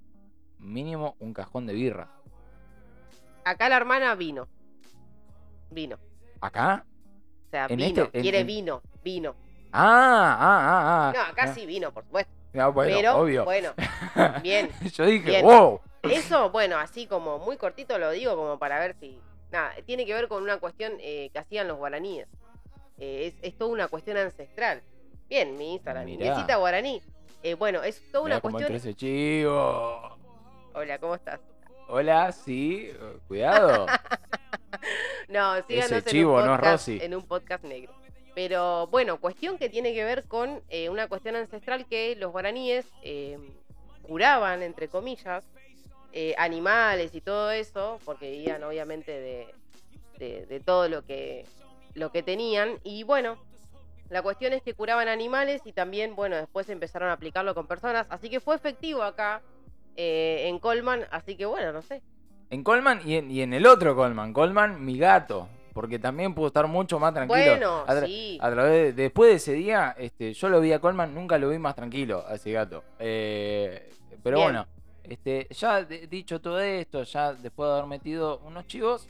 mínimo un cajón de birra. Acá la hermana vino. Vino. ¿Acá? O sea, En vino. este- en- Quiere en- vino. Vino. Ah, ah, ah, ah. No, acá Ah, sí vino, por supuesto. ah, bueno, Pero, obvio. bueno, (laughs) bien. Yo dije, Bien. wow. Eso, bueno, así como muy cortito lo digo, como para ver si. Nada, tiene que ver con una cuestión eh, que hachían los guaraníes. Eh, es, es toda una cuestión ancestral. Bien, mi Instagram. Indiecita Guaraní. Eh, bueno, es toda una Mirá cómo cuestión. ese chivo. Hola, ¿cómo estás? Hola, sí, cuidado. (laughs) No, síganos en, chivo, un no podcast, Rosy. en un podcast negro. Pero bueno, cuestión que tiene que ver con eh, una cuestión ancestral que los guaraníes eh, curaban, entre comillas, eh, animales y todo eso, porque vivían obviamente de, de- de todo lo que, lo que tenían. Y bueno, la cuestión es que curaban animales y también, bueno, después empezaron a aplicarlo con personas. Así que fue efectivo acá eh, en Colman. Así que bueno, no sé. En Colman y en, y en el otro Colman. Colman, mi gato. Porque también pudo estar mucho más tranquilo. Bueno, a, sí. a través de- después de ese día, este, yo lo vi a Colman, nunca lo vi más tranquilo a ese gato. Eh, pero Bien. bueno, este, ya de- dicho todo esto, ya después de haber metido unos chivos,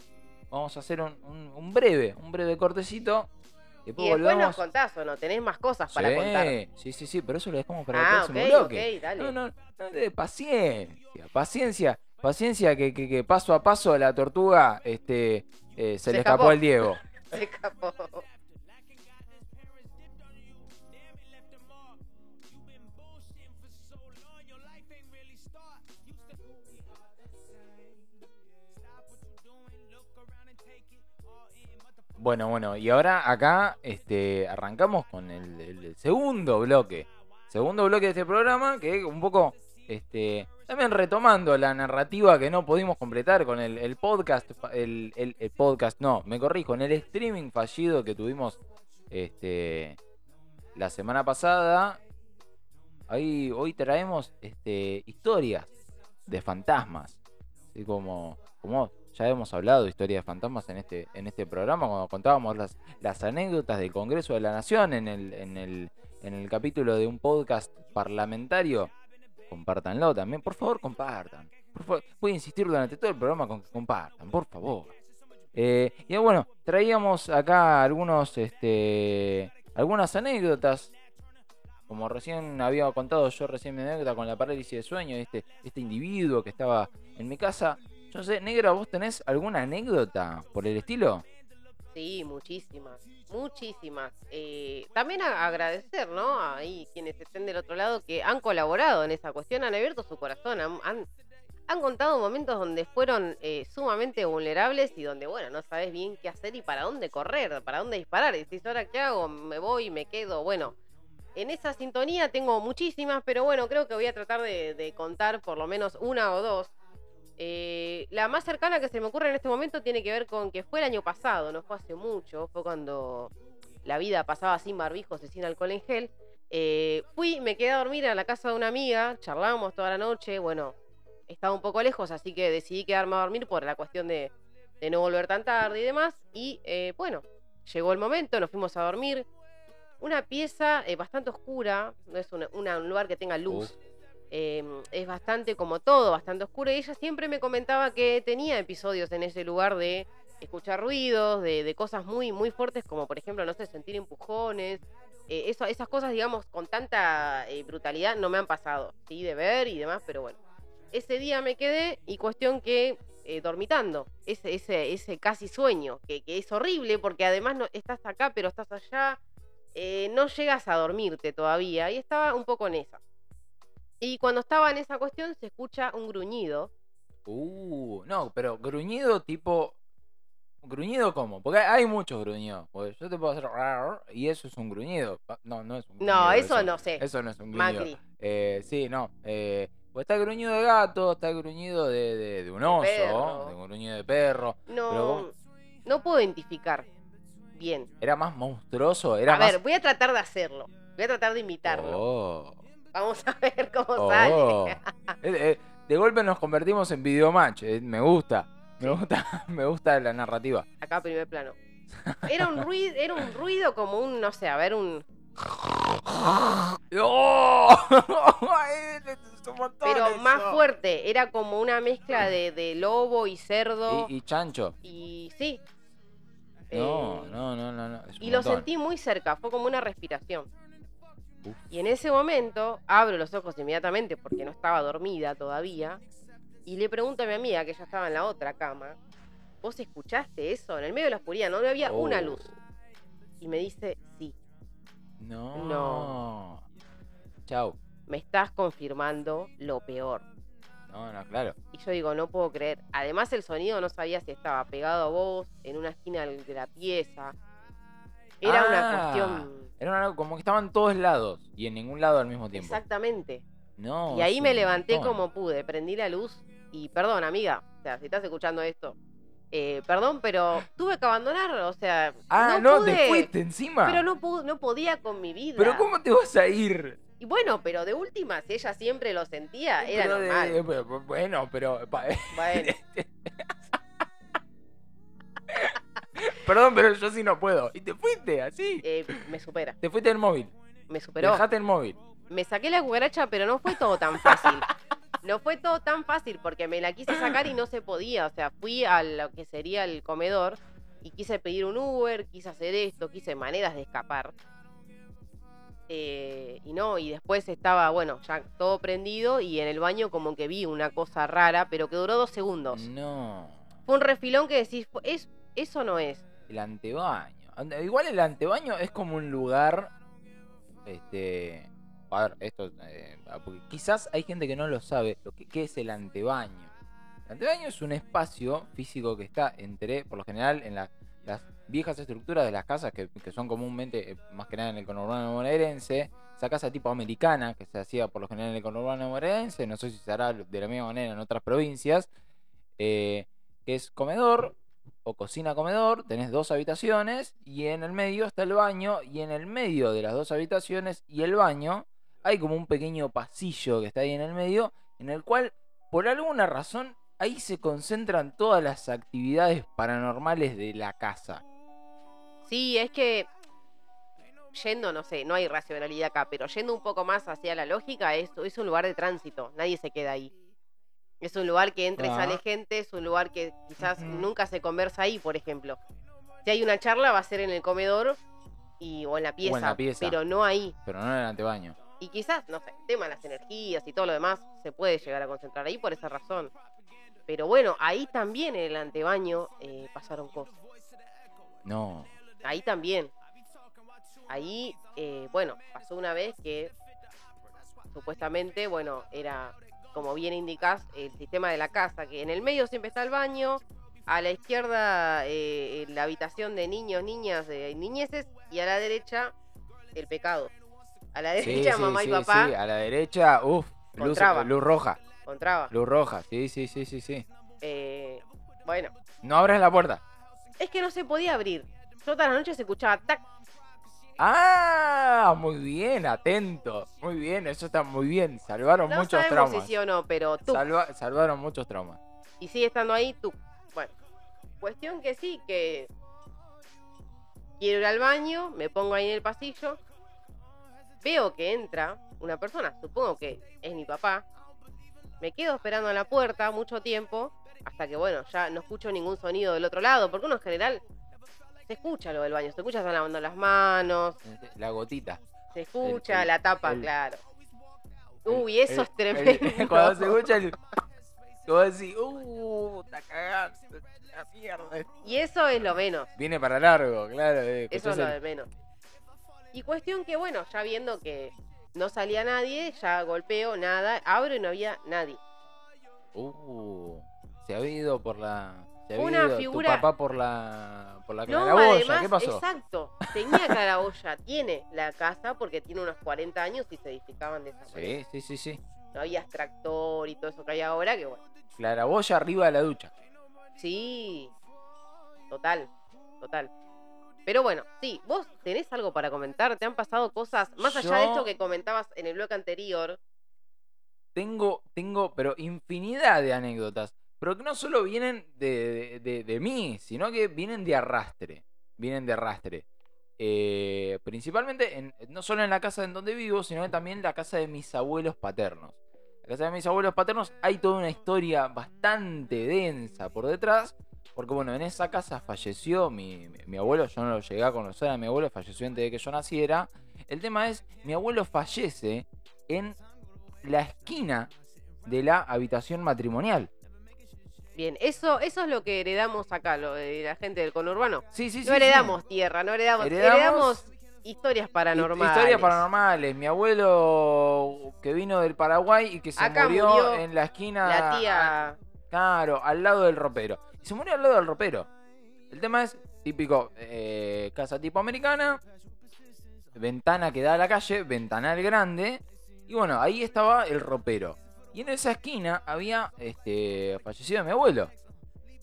vamos a hacer un, un- un breve, un breve cortecito. Después Y después nos contás o no, tenés más cosas para sí, contar. sí, sí, sí, pero eso lo dejamos para el Ah, próximo bloque. ok, dale. No, no, no, de paciencia, paciencia, paciencia que, que- que paso a paso la tortuga este, eh, se, Se le escapó escapó. al Diego. (laughs) Se escapó. Bueno, bueno, y ahora acá este, arrancamos con el, segundo bloque. Segundo bloque de este programa, que un poco, este, también retomando la narrativa que no pudimos completar con el, podcast, el- el podcast, no, me corrijo, en el streaming fallido que tuvimos este, la semana pasada. Ahí, hoy traemos este, historias de fantasmas. Así como, ya hemos hablado de historias de fantasmas en este, en este programa, cuando contábamos las, las anécdotas del Congreso de la Nación en el, en el, en el capítulo de un podcast parlamentario. Compártanlo también, por favor, compartan. Por favor, voy a insistir durante todo el programa con que compartan, por favor. Eh, y bueno, traíamos acá algunos, este, algunas anécdotas. Como recién había contado yo recién mi anécdota con la parálisis de sueño, este, este individuo que estaba en mi casa. Yo sé, negra, ¿vos tenés alguna anécdota por el estilo? Sí, muchísimas, muchísimas. Eh, también agradecer, ¿no? Ahí quienes estén del otro lado que han colaborado en esa cuestión, han abierto su corazón, han, han, han contado momentos donde fueron eh, sumamente vulnerables y donde, bueno, no sabes bien qué hacer y para dónde correr, para dónde disparar. Y decís, ¿ahora qué hago? ¿Me voy? ¿Me quedo? Bueno, en esa sintonía tengo muchísimas, pero bueno, creo que voy a tratar de, contar por lo menos una o dos. Eh, la más cercana que se me ocurre en este momento tiene que ver con que fue el año pasado, no fue hace mucho, fue cuando la vida pasaba sin barbijos y sin alcohol en gel. Eh, fui, me quedé a dormir a la casa de una amiga, charlábamos toda la noche, bueno, estaba un poco lejos, así que decidí quedarme a dormir por la cuestión de, de no volver tan tarde y demás. Y eh, bueno, llegó el momento, nos fuimos a dormir. Una pieza eh, bastante oscura, no es una- una- un lugar que tenga luz. Eh, es bastante como todo, bastante oscuro. Y ella siempre me comentaba que tenía episodios en ese lugar de escuchar ruidos, de, de cosas muy, muy fuertes, como por ejemplo, no sé, sentir empujones. Eh, eso, esas cosas, digamos, con tanta eh, brutalidad no me han pasado, sí, de ver y demás, pero bueno. Ese día me quedé y cuestión que eh, dormitando, ese, ese, ese casi sueño, que, que es horrible porque además no, estás acá pero estás allá, eh, no llegas a dormirte todavía y estaba un poco en esa. Y cuando estaba en esa cuestión se escucha un gruñido. Uh, no, pero gruñido tipo. ¿Gruñido cómo? Porque hay muchos gruñidos. Porque yo te puedo hacer. Y eso es un gruñido. No, no es un gruñido. No, eso no sé. Eso no es un gruñido. Macri. Eh, sí, no. Eh, pues está el gruñido de gato, está el gruñido de, de- de un oso, de un gruñido de perro. No, Pero no puedo identificar bien. Era más monstruoso, era a más. ver, voy a tratar de hacerlo. Voy a tratar de imitarlo. Oh, Vamos a ver cómo oh. sale. (laughs) Eh, eh, de golpe nos convertimos en videomatch. eh, me gusta. Me gusta, (laughs) me gusta la narrativa. Acá primer plano. Era un ruido, era un ruido como un, no sé, a ver, un. (laughs) ¡Oh! Pero más fuerte. Era como una mezcla de, de lobo y cerdo. Y, y chancho. Y, sí. No, Eh, no, no, no. no, Y lo sentí muy cerca, fue como una respiración. Uf. Y en ese momento abro los ojos inmediatamente porque no estaba dormida todavía. Y le pregunto a mi amiga, que ya estaba en la otra cama, ¿vos escuchaste eso? En el medio de la oscuridad, no había una Oh. luz. Y me dice, sí, No. No. Chau. me estás confirmando lo peor. No, no, claro. Y yo digo, no puedo creer. Además el sonido no sabía si estaba pegado a vos, en una esquina de la pieza. Era una Ah, cuestión... Era una- como que estaban todos lados y en ningún lado al mismo tiempo. Exactamente. No. Y ahí me levanté como pude, prendí la luz y perdón, amiga, o sea, si estás escuchando esto, eh, perdón, pero tuve que abandonar, o sea, Ah, no, pude, te fuiste encima. pero no pude, no podía con mi vida. Pero ¿cómo te vas a ir? Y bueno, pero de última, si ella siempre lo sentía, era Pero de- normal. pero- bueno, pero. Bueno, (laughs) Perdón, pero yo sí no puedo. Y te fuiste así. eh, me supera, Te fuiste del móvil. me superó. Dejaste el móvil. Me saqué la cucaracha, pero no fue todo tan fácil. No fue todo tan fácil porque me la quise sacar y no se podía. O sea, fui a lo que sería el comedor y quise pedir un Uber, quise hacer esto, quise maneras de escapar. Eh, y no, y después estaba, bueno, ya todo prendido y en el baño como que vi una cosa rara, pero que duró dos segundos. No. Fue un refilón que decís, "Fu- es, eso no es. El antebaño. Ante- Igual el antebaño es como un lugar. Este. A ver, esto. eh, quizás hay gente que no lo sabe. Lo que, ¿Qué es el antebaño? El antebaño es un espacio físico que está entre, por lo general, en la- las viejas estructuras de las casas que, son comúnmente, eh, más que nada en el conurbano bonaerense, esa casa tipo americana que se hacía por lo general en el conurbano bonaerense, no sé si se hará de la misma manera en otras provincias, eh, que es comedor o cocina comedor, tenés dos habitaciones y en el medio está el baño y en el medio de las dos habitaciones y el baño hay como un pequeño pasillo que está ahí en el medio en el cual por alguna razón ahí se concentran todas las actividades paranormales de la casa. Sí, es que yendo, no sé, no hay racionalidad acá, pero yendo un poco más hacia la lógica, es, es un lugar de tránsito, nadie se queda ahí. Es un lugar que entra y Ah. sale gente, es un lugar que quizás nunca se conversa ahí, por ejemplo. Si hay una charla va a ser en el comedor y, o en la pieza, la pieza. pero no ahí. Pero no en el antebaño. Y quizás, no sé, el tema de las energías y todo lo demás se puede llegar a concentrar ahí por esa razón. Pero bueno, ahí también en el antebaño eh, pasaron cosas. No. Ahí también. Ahí, eh, bueno, pasó una vez que supuestamente, bueno, era, como bien indicás, el sistema de la casa, que en el medio siempre está el baño, a la izquierda eh, la habitación de niños, niñas, de niñeces, y a la derecha el pecado. A la derecha sí, mamá y papá sí, A la derecha, uff, luz, Contraba. luz roja. encontraba. Luz roja, sí, sí, sí, sí, sí. Eh, bueno, No abras la puerta. es que no se podía abrir. Yo todas las noches escuchaba tac, Ah, muy bien, atento. Muy bien, eso está muy bien. Salvaron no muchos traumas. si sí o no, pero tú. Salva- salvaron muchos traumas. y sigue estando ahí tú. Bueno, cuestión que sí, que quiero ir al baño, me pongo ahí en el pasillo, veo que entra una persona, supongo que es mi papá, me quedo esperando en la puerta mucho tiempo, hasta que bueno, ya no escucho ningún sonido del otro lado, porque uno en general se escucha lo del baño, se escucha, están lavando las manos, (laughs) La gotita. se escucha el- la tapa, el- claro. Uy, eso es tremendo. (laughs) cuando se escucha el. Como decís, uh, está cagando, la mierda. Y eso es lo menos. Viene para largo, claro. eh, Eso es lo de menos. Y cuestión que, bueno, ya viendo que no salía nadie, ya golpeo, nada, abro y no había nadie. Uh, se ha ido por la. Se Una ido figura- tu papá por la. Por la No, además, ¿Qué pasó? exacto, tenía claraboya, (laughs) tiene la casa porque tiene unos 40 años y se edificaban de esa manera. Sí, sí, sí, sí. No había extractor y todo eso que hay ahora, que bueno. Claraboya arriba de la ducha. Sí, total, total. Pero bueno, sí, vos tenés algo para comentar, te han pasado cosas, más allá de esto que comentabas en el bloque anterior, Tengo, tengo, pero infinidad de anécdotas. Pero que no solo vienen de, de- de- mí, sino que vienen de arrastre. Vienen de arrastre. Eh, principalmente, en- no solo en la casa en donde vivo, sino también en la casa de mis abuelos paternos. En la casa de mis abuelos paternos hay toda una historia bastante densa por detrás. Porque bueno, en esa casa falleció mi, mi- mi abuelo, yo no lo llegué a conocer a mi abuelo, falleció antes de que yo naciera. El tema es, mi abuelo fallece en la esquina de la habitación matrimonial. Bien, eso, eso es lo que heredamos acá, lo de la gente del conurbano. Sí, sí, sí. No heredamos tierra, no heredamos, Heredamos- heredamos, historias sí. paranormales. Historias paranormales. Mi abuelo que vino del Paraguay y que se Acá murió, murió en la esquina. La tía, Claro, al lado del ropero. Y se murió al lado del ropero. El tema es típico, eh, casa tipo americana, ventana que da a la calle, ventanal grande. Y bueno, ahí estaba el ropero. Y en esa esquina había este, fallecido mi abuelo.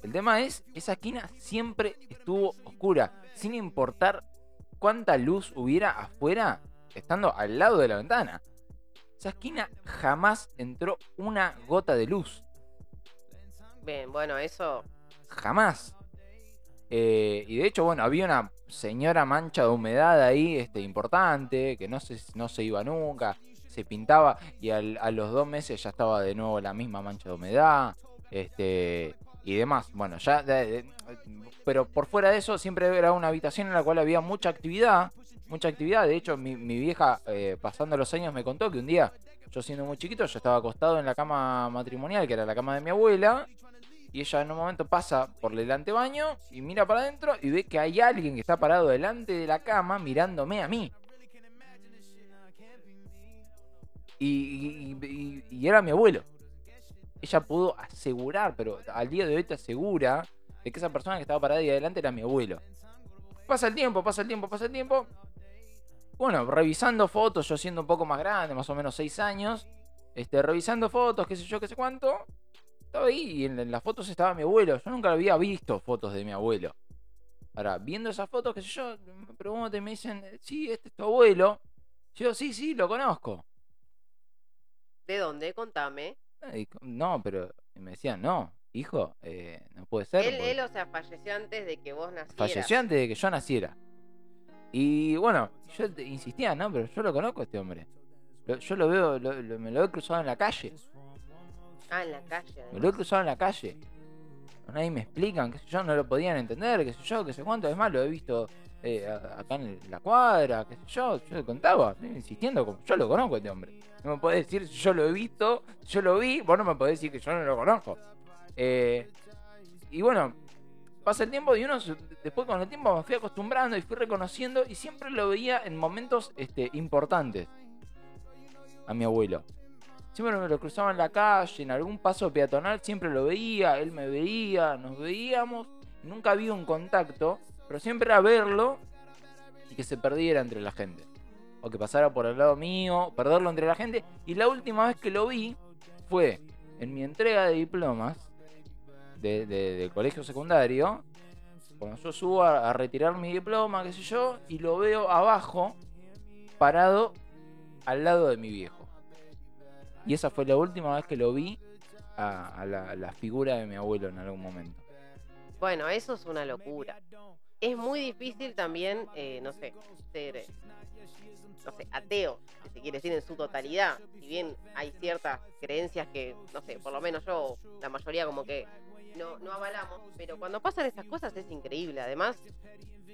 El tema es, esa esquina siempre estuvo oscura, sin importar cuánta luz hubiera afuera, estando al lado de la ventana. Esa esquina jamás entró una gota de luz. bien, bueno, eso, Jamás. Eh, y de hecho, bueno, había una señora mancha de humedad ahí este, importante, que no se, no se iba nunca, se pintaba y al- a los dos meses ya estaba de nuevo la misma mancha de humedad este, y demás. Bueno, ya, de- pero por fuera de eso siempre era una habitación en la cual había mucha actividad, mucha actividad. De hecho, mi, mi vieja, eh, pasando los años, me contó que un día, yo siendo muy chiquito, yo estaba acostado en la cama matrimonial, que era la cama de mi abuela, y ella en un momento pasa por el antebaño y mira para adentro y ve que hay alguien que está parado delante de la cama mirándome a mí. Y, y- y- era mi abuelo. ella pudo asegurar, pero al día de hoy te asegura de que esa persona que estaba parada ahí adelante era mi abuelo. Pasa el tiempo, pasa el tiempo, pasa el tiempo. Bueno, revisando fotos, yo siendo un poco más grande, más o menos 6 años, este, revisando fotos, qué sé yo, qué sé cuánto, estaba ahí y en, en las fotos estaba mi abuelo. Yo nunca había visto fotos de mi abuelo. Ahora, viendo esas fotos, qué sé yo, me preguntan y me dicen, sí, este es tu abuelo. Yo, sí, sí, lo conozco. ¿De dónde? Contame. Y co- no, pero me decían, no, hijo, eh, no puede ser. Él, porque él, o sea, falleció antes de que vos nacieras. falleció antes de que yo naciera. Y bueno, yo insistía, no, pero yo lo conozco a este hombre. Lo- yo lo veo, lo- lo- me lo he cruzado en la calle. Ah, en la calle. Me además. lo he cruzado en la calle. Nadie me explican, qué sé yo, no lo podían entender, qué sé yo, qué sé cuánto. Es más, lo he visto eh, acá en la cuadra, qué sé yo. Yo le contaba, insistiendo, como yo lo conozco este hombre. No me podés decir si yo lo he visto, yo lo vi, vos no me podés decir que yo no lo conozco. Eh, y bueno, pasa el tiempo y uno después con el tiempo me fui acostumbrando y fui reconociendo y siempre lo veía en momentos este, importantes a mi abuelo. Siempre me lo cruzaba en la calle, en algún paso peatonal, siempre lo veía, él me veía, nos veíamos. Nunca había un contacto, pero siempre era verlo y que se perdiera entre la gente. O que pasara por el lado mío, perderlo entre la gente. Y la última vez que lo vi fue en mi entrega de diplomas de- de- del colegio secundario. Cuando yo subo a retirar mi diploma, qué sé yo, y lo veo abajo, parado al lado de mi viejo. Y esa fue la última vez que lo vi a, a la, figura de mi abuelo en algún momento. Bueno, eso es una locura. Es muy difícil también, eh, no sé, ser, eh, no sé, ateo, que se quiere decir en su totalidad. Si bien hay ciertas creencias que, no sé, por lo menos yo, la mayoría como que no, no avalamos, pero cuando pasan estas cosas es increíble. Además,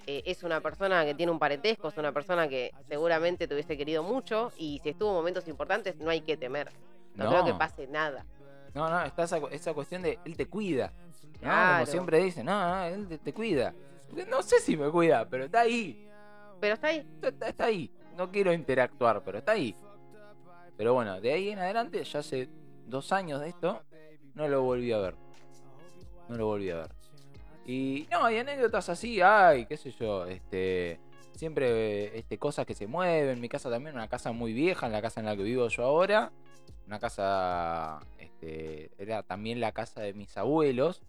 eh, es una persona que tiene un parentesco, es una persona que seguramente te hubiese querido mucho y si estuvo en momentos importantes no hay que temer. No, creo que pase nada. No, no, está esa, esa cuestión de él te cuida. ¿no? Claro. Como siempre dice, no, no, él te, te cuida. No sé si me cuida, pero está ahí. Pero está ahí. Está ahí. No quiero interactuar, pero está ahí. Pero bueno, de ahí en adelante, ya hace dos años de esto, no lo volví a ver. No lo volví a ver. Y no, hay anécdotas así, ay, qué sé yo, este. Siempre este, cosas que se mueven. Mi casa también, una casa muy vieja, en la casa en la que vivo yo ahora. Una casa. Este, era también la casa de mis abuelos.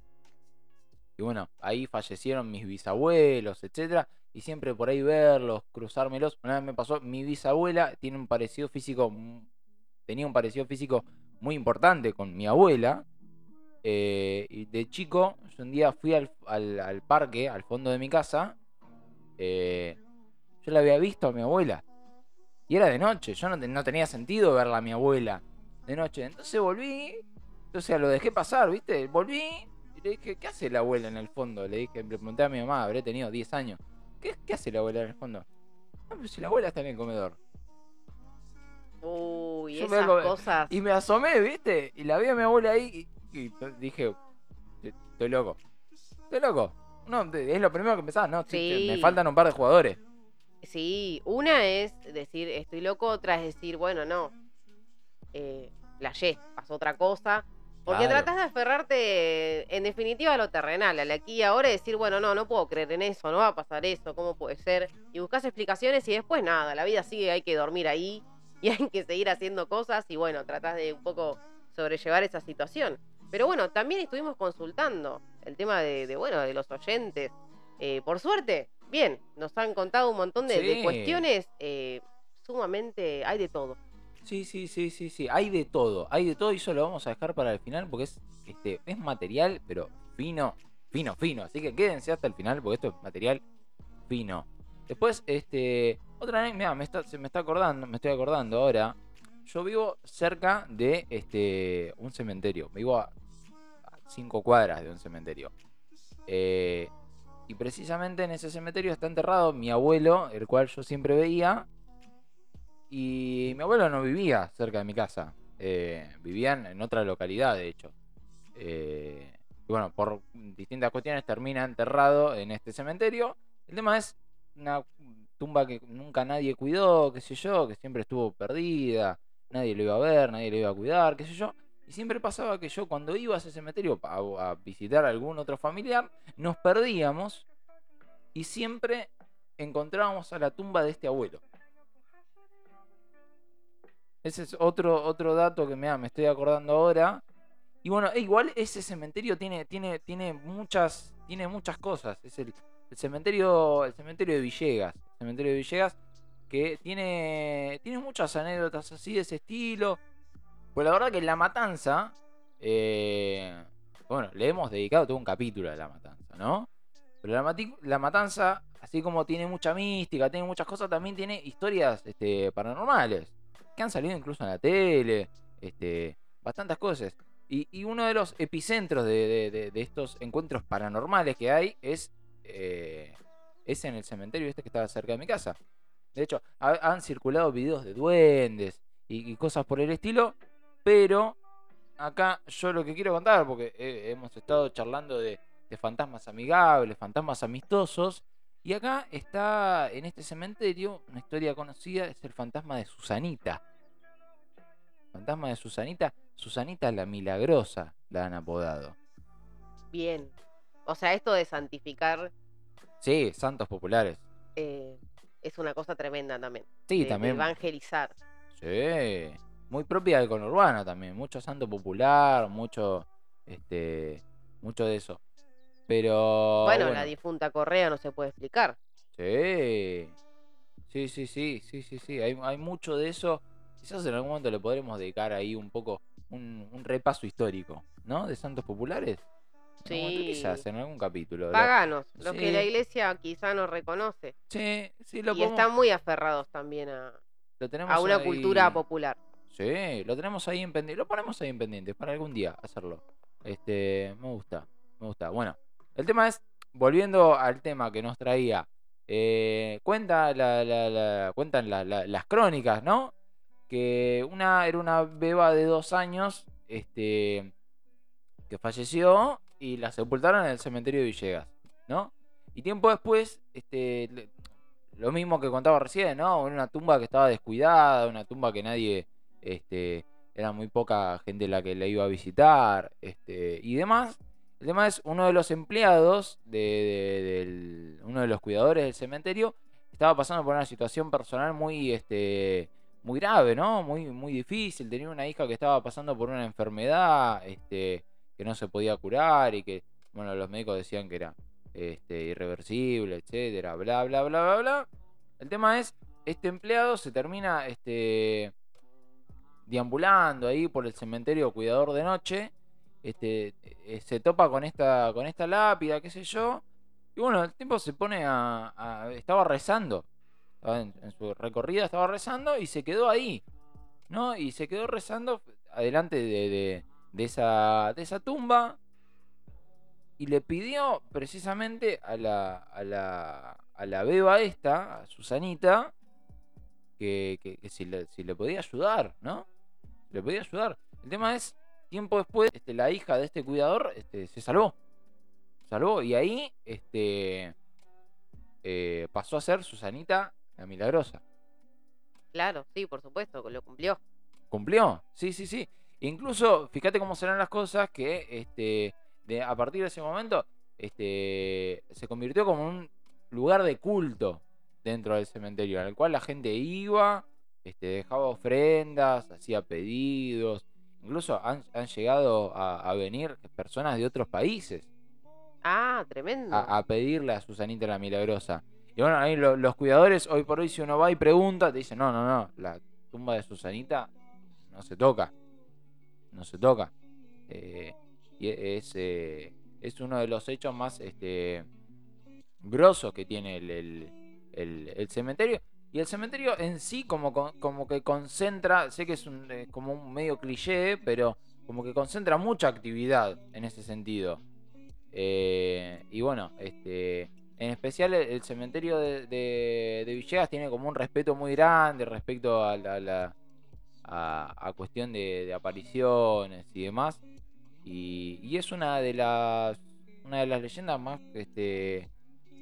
Y bueno, ahí fallecieron mis bisabuelos, etcétera. Y siempre por ahí verlos, cruzármelos. Una vez me pasó, mi bisabuela tiene un parecido físico. Tenía un parecido físico muy importante con mi abuela. Eh, y de chico, yo un día fui al, al- al parque, al fondo de mi casa. eh, yo la había visto a mi abuela. Y era de noche, yo no, no tenía sentido verla a mi abuela de noche. Entonces volví, entonces lo dejé pasar, ¿viste? Volví y le dije, ¿qué hace la abuela en el fondo? Le dije, le pregunté a mi mamá, habré tenido 10 años. ¿Qué, qué hace la abuela en el fondo? No, pero si la abuela está en el comedor. Uy, Yo esas cosas. Y me asomé, ¿viste? Y la vi a mi abuela ahí y, y dije, estoy loco. Estoy loco. No, es lo primero que pensaba, no, sí, me faltan un par de jugadores. Sí, una es decir estoy loco, otra es decir, bueno, no. Eh, playé, pasó otra cosa. Porque Claro. tratás de aferrarte, en definitiva, a lo terrenal, al aquí y ahora, y decir, bueno, no, no puedo creer en eso, no va a pasar eso, ¿cómo puede ser? Y buscas explicaciones y después nada, la vida sigue, hay que dormir ahí (laughs) y hay que seguir haciendo cosas y bueno, tratás de un poco sobrellevar esa situación. Pero bueno, también estuvimos consultando el tema de, de, bueno, de los oyentes. Eh, por suerte, bien, nos han contado un montón de, cuestiones eh, sumamente, hay de todo. Sí, sí, sí, sí, sí. Hay de todo. Hay de todo y eso lo vamos a dejar para el final porque es, este, es material, pero fino, fino, fino. Así que quédense hasta el final porque esto es material fino. Después, este. Otra vez, mira, me está, se me está acordando, me estoy acordando ahora. Yo vivo cerca de este un cementerio. Vivo a, cinco cuadras de un cementerio. Eh, y precisamente en ese cementerio está enterrado mi abuelo, el cual yo siempre veía. Y mi abuelo no vivía cerca de mi casa. eh, vivían en otra localidad, de hecho. Eh, y bueno, por distintas cuestiones termina enterrado en este cementerio. El tema es una tumba que nunca nadie cuidó, qué sé yo, que siempre estuvo perdida. Nadie lo iba a ver, nadie lo iba a cuidar, qué sé yo. Y siempre pasaba que yo cuando iba a ese cementerio a, visitar a algún otro familiar, nos perdíamos y siempre encontrábamos a la tumba de este abuelo. Ese es otro, otro dato que me, me estoy acordando ahora. Y bueno, e igual ese cementerio tiene, tiene, tiene, muchas, tiene muchas cosas. Es el, el cementerio, el cementerio de Villegas. El cementerio de Villegas que tiene, tiene muchas anécdotas así de ese estilo. Pues la verdad que La Matanza, eh, bueno, le hemos dedicado todo un capítulo a La Matanza, ¿no? Pero la, La Matanza, así como tiene mucha mística, tiene muchas cosas, también tiene historias este, paranormales. Que han salido incluso en la tele, este, bastantes cosas. Y, y uno de los epicentros de- de estos encuentros paranormales que hay es, eh, es en el cementerio este que estaba cerca de mi casa. De hecho, ha- han circulado videos de duendes y, y cosas por el estilo, pero acá yo lo que quiero contar, porque eh, hemos estado charlando de, de fantasmas amigables, fantasmas amistosos, y acá está en este cementerio una historia conocida, es el fantasma de Susanita. Fantasma de Susanita, Susanita la milagrosa, la han apodado. Bien. O sea, esto de santificar Sí, santos populares. eh, es una cosa tremenda también. Sí, de- de también. evangelizar. Sí, muy propia del conurbano también, mucho santo popular, mucho este mucho de eso. Pero bueno, la difunta Correa no se puede explicar. Sí. Sí, sí, sí, sí, sí, sí, hay, hay mucho de eso. Quizás en algún momento le podremos dedicar ahí un poco un, un repaso histórico, ¿no? De santos populares. Sí. Quizás en algún capítulo. Lo- Paganos, los que Sí. la iglesia quizá no reconoce. Sí, sí, lo, y podemos- están muy aferrados también a, lo tenemos a una ahí- cultura popular. Sí, lo tenemos ahí en pendiente. Lo ponemos ahí en pendiente para algún día hacerlo. Este, me gusta, me gusta. Bueno, el tema es, volviendo al tema que nos traía, eh, cuenta la, la- la- cuentan la- las crónicas, ¿no? Que una era una beba de dos años, este, que falleció y la sepultaron en el cementerio de Villegas, ¿no? Y tiempo después, este, lo mismo que contaba recién, ¿no? Una tumba que estaba descuidada, una tumba que nadie, este, era muy poca gente la que la iba a visitar, este, y demás. El tema es, uno de los empleados, de, uno de los cuidadores del cementerio, estaba pasando por una situación personal muy, este, muy grave, ¿no? Muy, muy difícil. Tenía una hija que estaba pasando por una enfermedad, este, que no se podía curar y que, bueno, los médicos decían que era este, irreversible, etcétera, bla, bla, bla, bla, bla. El tema es, este empleado se termina este, deambulando ahí por el cementerio cuidador de noche, este, eh, se topa con esta, con esta lápida, qué sé yo, y bueno, el tipo se pone a, estaba rezando, en, su recorrida estaba rezando y se quedó ahí, ¿no? Y se quedó rezando adelante de, de- de esa, de esa tumba y le pidió precisamente a la, a la, a la beba esta, a Susanita, que, que- que si, le, si le podía ayudar, ¿no? Le podía ayudar. El tema es, tiempo después, este, la hija de este cuidador este, se salvó. Salvó y ahí este, eh, pasó a ser Susanita la Milagrosa. Claro, sí, por supuesto, lo cumplió. Cumplió, sí, sí, sí. Incluso, fíjate cómo serán las cosas que este, de, a partir de ese momento este, se convirtió como un lugar de culto dentro del cementerio, al cual la gente iba, este, dejaba ofrendas, hacía pedidos. Incluso han, han llegado a, a venir personas de otros países Ah, tremendo. a, a pedirle a Susanita la Milagrosa. Y bueno, ahí lo- los cuidadores, hoy por hoy, si uno va y pregunta, te dicen, no, no, no, la tumba de Susanita no se toca. No se toca. Eh, y e- es, eh, es uno de los hechos más este, grosos que tiene el, el- el- cementerio. Y el cementerio en sí como, como que concentra, sé que es un, eh, como un medio cliché, pero como que concentra mucha actividad en ese sentido. Y bueno, este, en especial el, cementerio de, de- Villegas tiene como un respeto muy grande respecto a la- a, cuestión de, apariciones y demás. Y, y es una de las una de las leyendas más este,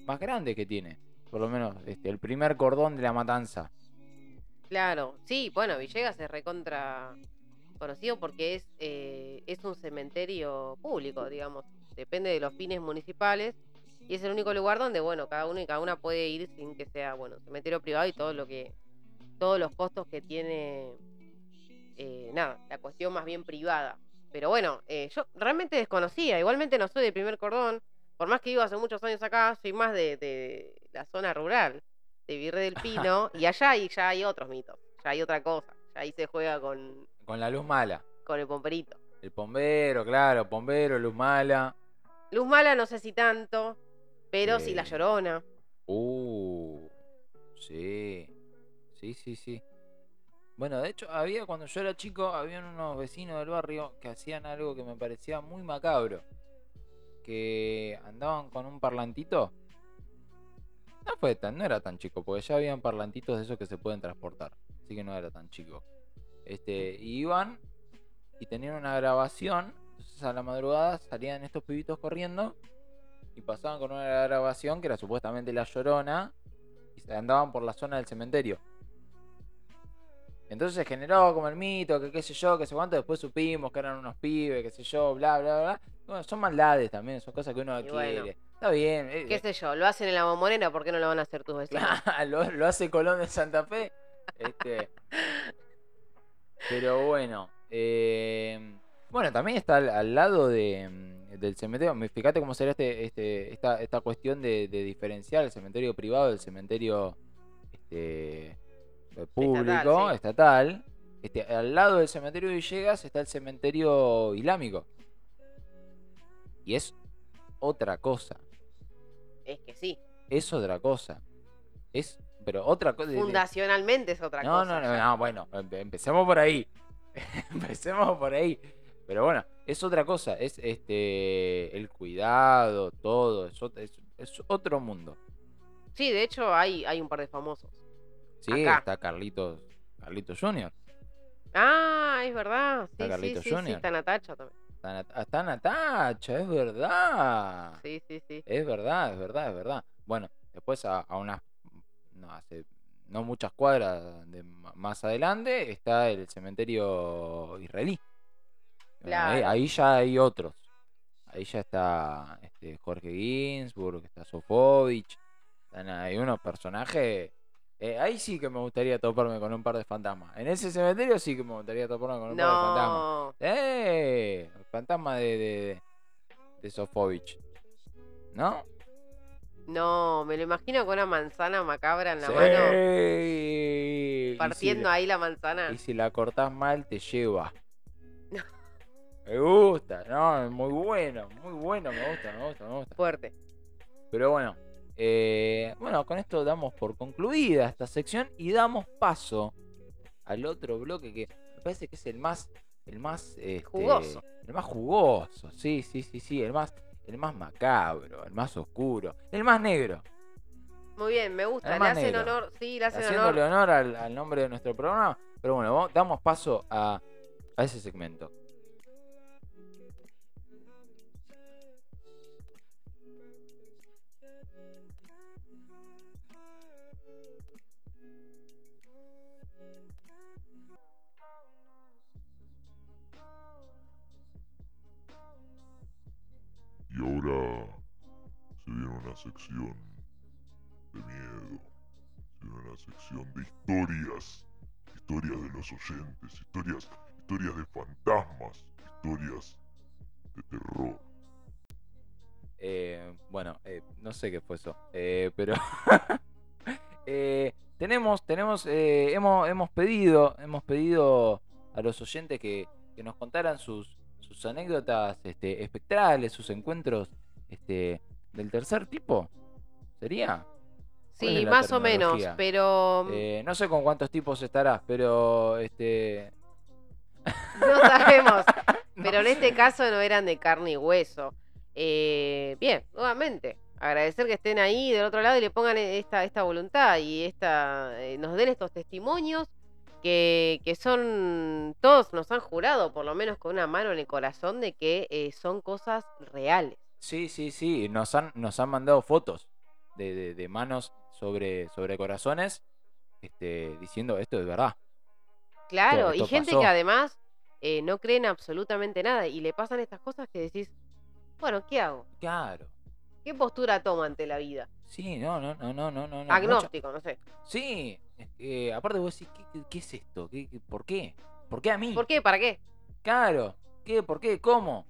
más grandes que tiene. Por lo menos este, el primer cordón de la matanza. Claro, sí, bueno, Villegas es recontra conocido porque es, eh, es un cementerio público, digamos. Depende de los fines municipales. Y es el único lugar donde, bueno, cada uno y cada una puede ir sin que sea, bueno, cementerio privado y todo lo que. todos los costos que tiene. Eh, nada, la cuestión más bien privada. Pero bueno, eh, yo realmente desconocía. Igualmente no soy del primer cordón. Por más que vivo hace muchos años acá, soy más de, de la zona rural, de Virrey del Pino. y allá hay, ya hay otros mitos. Ya hay otra cosa. Ya ahí se juega con, Con la luz mala. con el pomperito. El bombero, claro, bombero, luz mala. Luz mala no sé si tanto, pero sí la Eh. llorona. Uh, sí, sí, sí, sí. Bueno, de hecho, había cuando yo era chico, habían unos vecinos del barrio que hacían algo que me parecía muy macabro. Que andaban con un parlantito. No fue tan, no era tan chico, porque ya habían parlantitos de esos que se pueden transportar. Así que no era tan chico. Este, iban y tenían una grabación. Entonces a la madrugada salían estos pibitos corriendo y pasaban con una grabación que era supuestamente la llorona y se andaban por la zona del cementerio. Entonces se generó como el mito, que qué sé yo, que sé cuánto, después supimos que eran unos pibes, qué sé yo, bla, bla, bla. Bueno, son maldades también, son cosas que uno Y quiere. bueno. Está bien. eh, ¿Qué sé yo? Lo hacen en la bombonera, ¿por qué no lo van a hacer tus vecinos? (laughs) lo, lo hace Colón de Santa Fe. Este, pero bueno. eh, bueno, también está al, al lado de, mm, del cementerio. me- Fíjate cómo será este, este, esta, esta cuestión de, de diferenciar el cementerio privado del cementerio este, público, sí. estatal. Este, al lado del cementerio de Villegas está el cementerio islámico. Y es otra cosa. Es que sí. Es otra cosa. Es, pero otra cosa. Fundacionalmente es otra No, cosa. no, no, no, bueno, empe- empecemos por ahí. (laughs) empecemos por ahí. Pero bueno, es otra cosa, es este el cuidado, todo, es- es otro mundo. Sí, de hecho hay, hay un par de famosos. Sí, Acá. está Carlitos, Carlitos Junior, Ah, es verdad. Sí, Está Carlitos sí, sí, Junior. está Natacha también. está, Nat- está Natacha, es verdad. Sí, sí, sí. Es verdad, es verdad, es verdad. Bueno, después a, a unas, no, hace no muchas cuadras de más adelante está el cementerio israelí. Ahí, Claro. ahí ya hay otros. Ahí ya está este, Jorge Ginsburg, está Sofovich. Están ahí unos personajes. Eh, ahí sí que me gustaría toparme con un par de fantasmas. En ese cementerio sí que me gustaría toparme con un par de fantasmas. ¡Eh! El fantasma de, de, de Sofovich. ¿No? No, me lo imagino con una manzana macabra en la Sí. mano, si partiendo ahí la manzana. Y si la cortás mal, te lleva. No. Me gusta, no, muy bueno, muy bueno, me gusta, me gusta, me gusta. Fuerte. Pero bueno, eh, bueno, con esto damos por concluida esta sección y damos paso al otro bloque que me parece que es el más, el más este, Jugoso. el más jugoso, sí, sí, sí, sí, el más, el más macabro, el más oscuro, el más negro. Muy bien, me gusta. Le hacen negro. honor, sí, le hacen haciéndole honor. honor al, al nombre de nuestro programa. Pero bueno, vamos- damos paso a, a ese segmento. Y ahora se viene una sección de miedo, se viene una sección de historias, historias de los oyentes, historias, historias de fantasmas, historias de terror. Eh, bueno, eh, no sé qué fue eso. eh, pero (laughs) eh, tenemos, tenemos, eh, hemos, hemos pedido, hemos pedido a los oyentes que, que nos contaran sus, sus anécdotas este, espectrales, sus encuentros este, del tercer tipo. ¿Sería? ¿Cuál Sí, más o menos, pero Eh, no sé con cuántos tipos estarás, pero este. (laughs) no sabemos. (laughs) no Pero en sé. este caso no eran de carne y hueso. Eh, bien, nuevamente, agradecer que estén ahí del otro lado y le pongan esta, esta voluntad y esta, eh, nos den estos testimonios que, que son, todos nos han jurado, por lo menos con una mano en el corazón, de que eh, son cosas reales. Sí, sí, sí. Nos han, nos han mandado fotos de, de- de manos sobre, sobre corazones este, diciendo esto es verdad. Claro, esto y gente pasó. que además eh, no creen absolutamente nada y le pasan estas cosas que decís, bueno, ¿qué hago? Claro. ¿Qué postura toma ante la vida? Sí, no, no, no, no, no, no. Agnóstico, no sé. Sí, que, aparte vos decís, ¿qué, qué- es esto? ¿Qué, qué- por qué? ¿Por qué a mí? ¿Por qué? ¿Para qué? Claro. ¿Qué? ¿Por qué? ¿Cómo?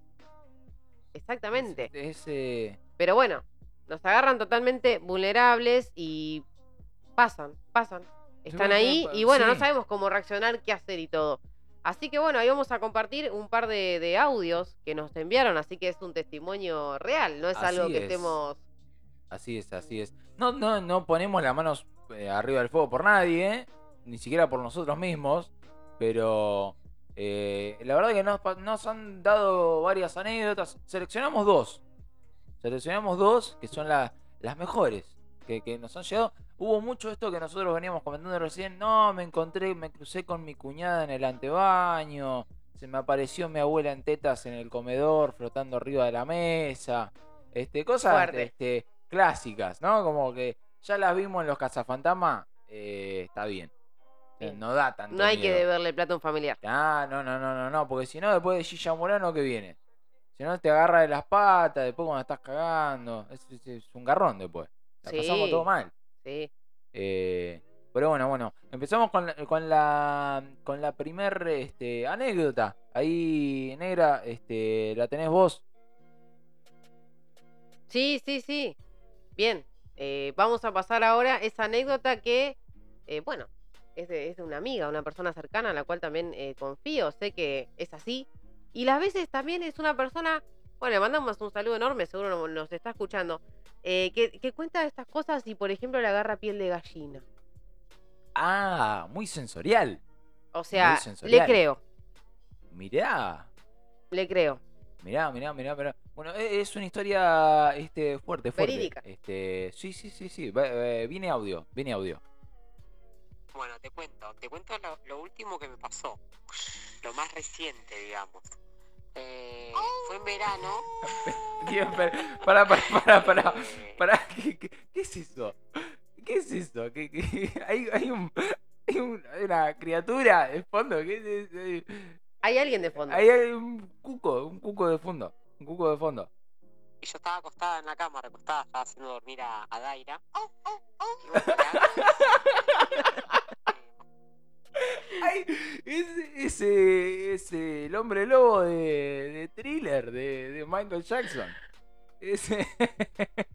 Exactamente. Es, es, eh, Pero bueno, nos agarran totalmente vulnerables y pasan, pasan. Están ahí y bueno, no sabemos cómo reaccionar, qué hacer y todo. Así que bueno, ahí vamos a compartir un par de, de audios que nos enviaron, así que es un testimonio real, no es algo que es. estemos... Así es, así es. No, no, no ponemos las manos eh, arriba del fuego por nadie, ¿eh? ni siquiera por nosotros mismos, pero eh, la verdad que nos, han dado varias anécdotas. Seleccionamos dos. Seleccionamos dos que son la- las mejores que, que nos han llegado. Hubo mucho esto que nosotros veníamos comentando recién. No, me encontré, me crucé con mi cuñada en el antebaño. Se me apareció mi abuela en tetas en el comedor, flotando arriba de la mesa. Este, cosas este, clásicas, ¿no? Como que ya las vimos en los cazafantasmas. eh, está bien. No da tanto No hay que deberle plata a un familiar. Ah, no, no, no, no, no, porque si no, después de Gilla Morano, ¿qué viene? Si no, te agarra de las patas, después cuando estás cagando. Es, es- es un garrón después. La pasamos todo mal. Sí. Eh, pero bueno, bueno. Empezamos con con la, con la primer este, anécdota. Ahí, negra, este, la tenés vos. Sí, sí, sí. Bien. eh, vamos a pasar ahora esa anécdota que, eh, bueno, es de, una amiga, una persona cercana a la cual también confío, sé que es así. Y las veces también es una persona, bueno, le mandamos un saludo enorme, seguro no- nos está escuchando, eh, que, que cuenta estas cosas y, por ejemplo, le agarra piel de gallina. Ah, muy sensorial. O sea, le sensorial. creo, Mirá. le creo. Mirá, mirá, mirá, mirá. Bueno, e- es una historia este, fuerte, fuerte. Verídica. Este, sí, sí, sí, sí. Eh, Viene audio, viene audio. Bueno, te cuento, te cuento lo, lo último que me pasó, lo más reciente, digamos. Eh, fue en verano. (laughs) Para, para, para, para. eh, Pará, (laughs) ¿qué, qué, qué es eso? ¿Qué es eso? ¿Qué, qué- (laughs) Hay, hay, un, hay, un- hay una criatura de fondo. ¿Qué es eso? Hay alguien de fondo. Hay un cuco, un cuco de fondo. Un cuco de fondo. Y yo estaba acostada en la cama, recostada, estaba haciendo dormir a, a Daira. Y bueno, la- Ay, ese, ese, ese el hombre lobo de, de thriller de, de Michael Jackson. Ese. (laughs)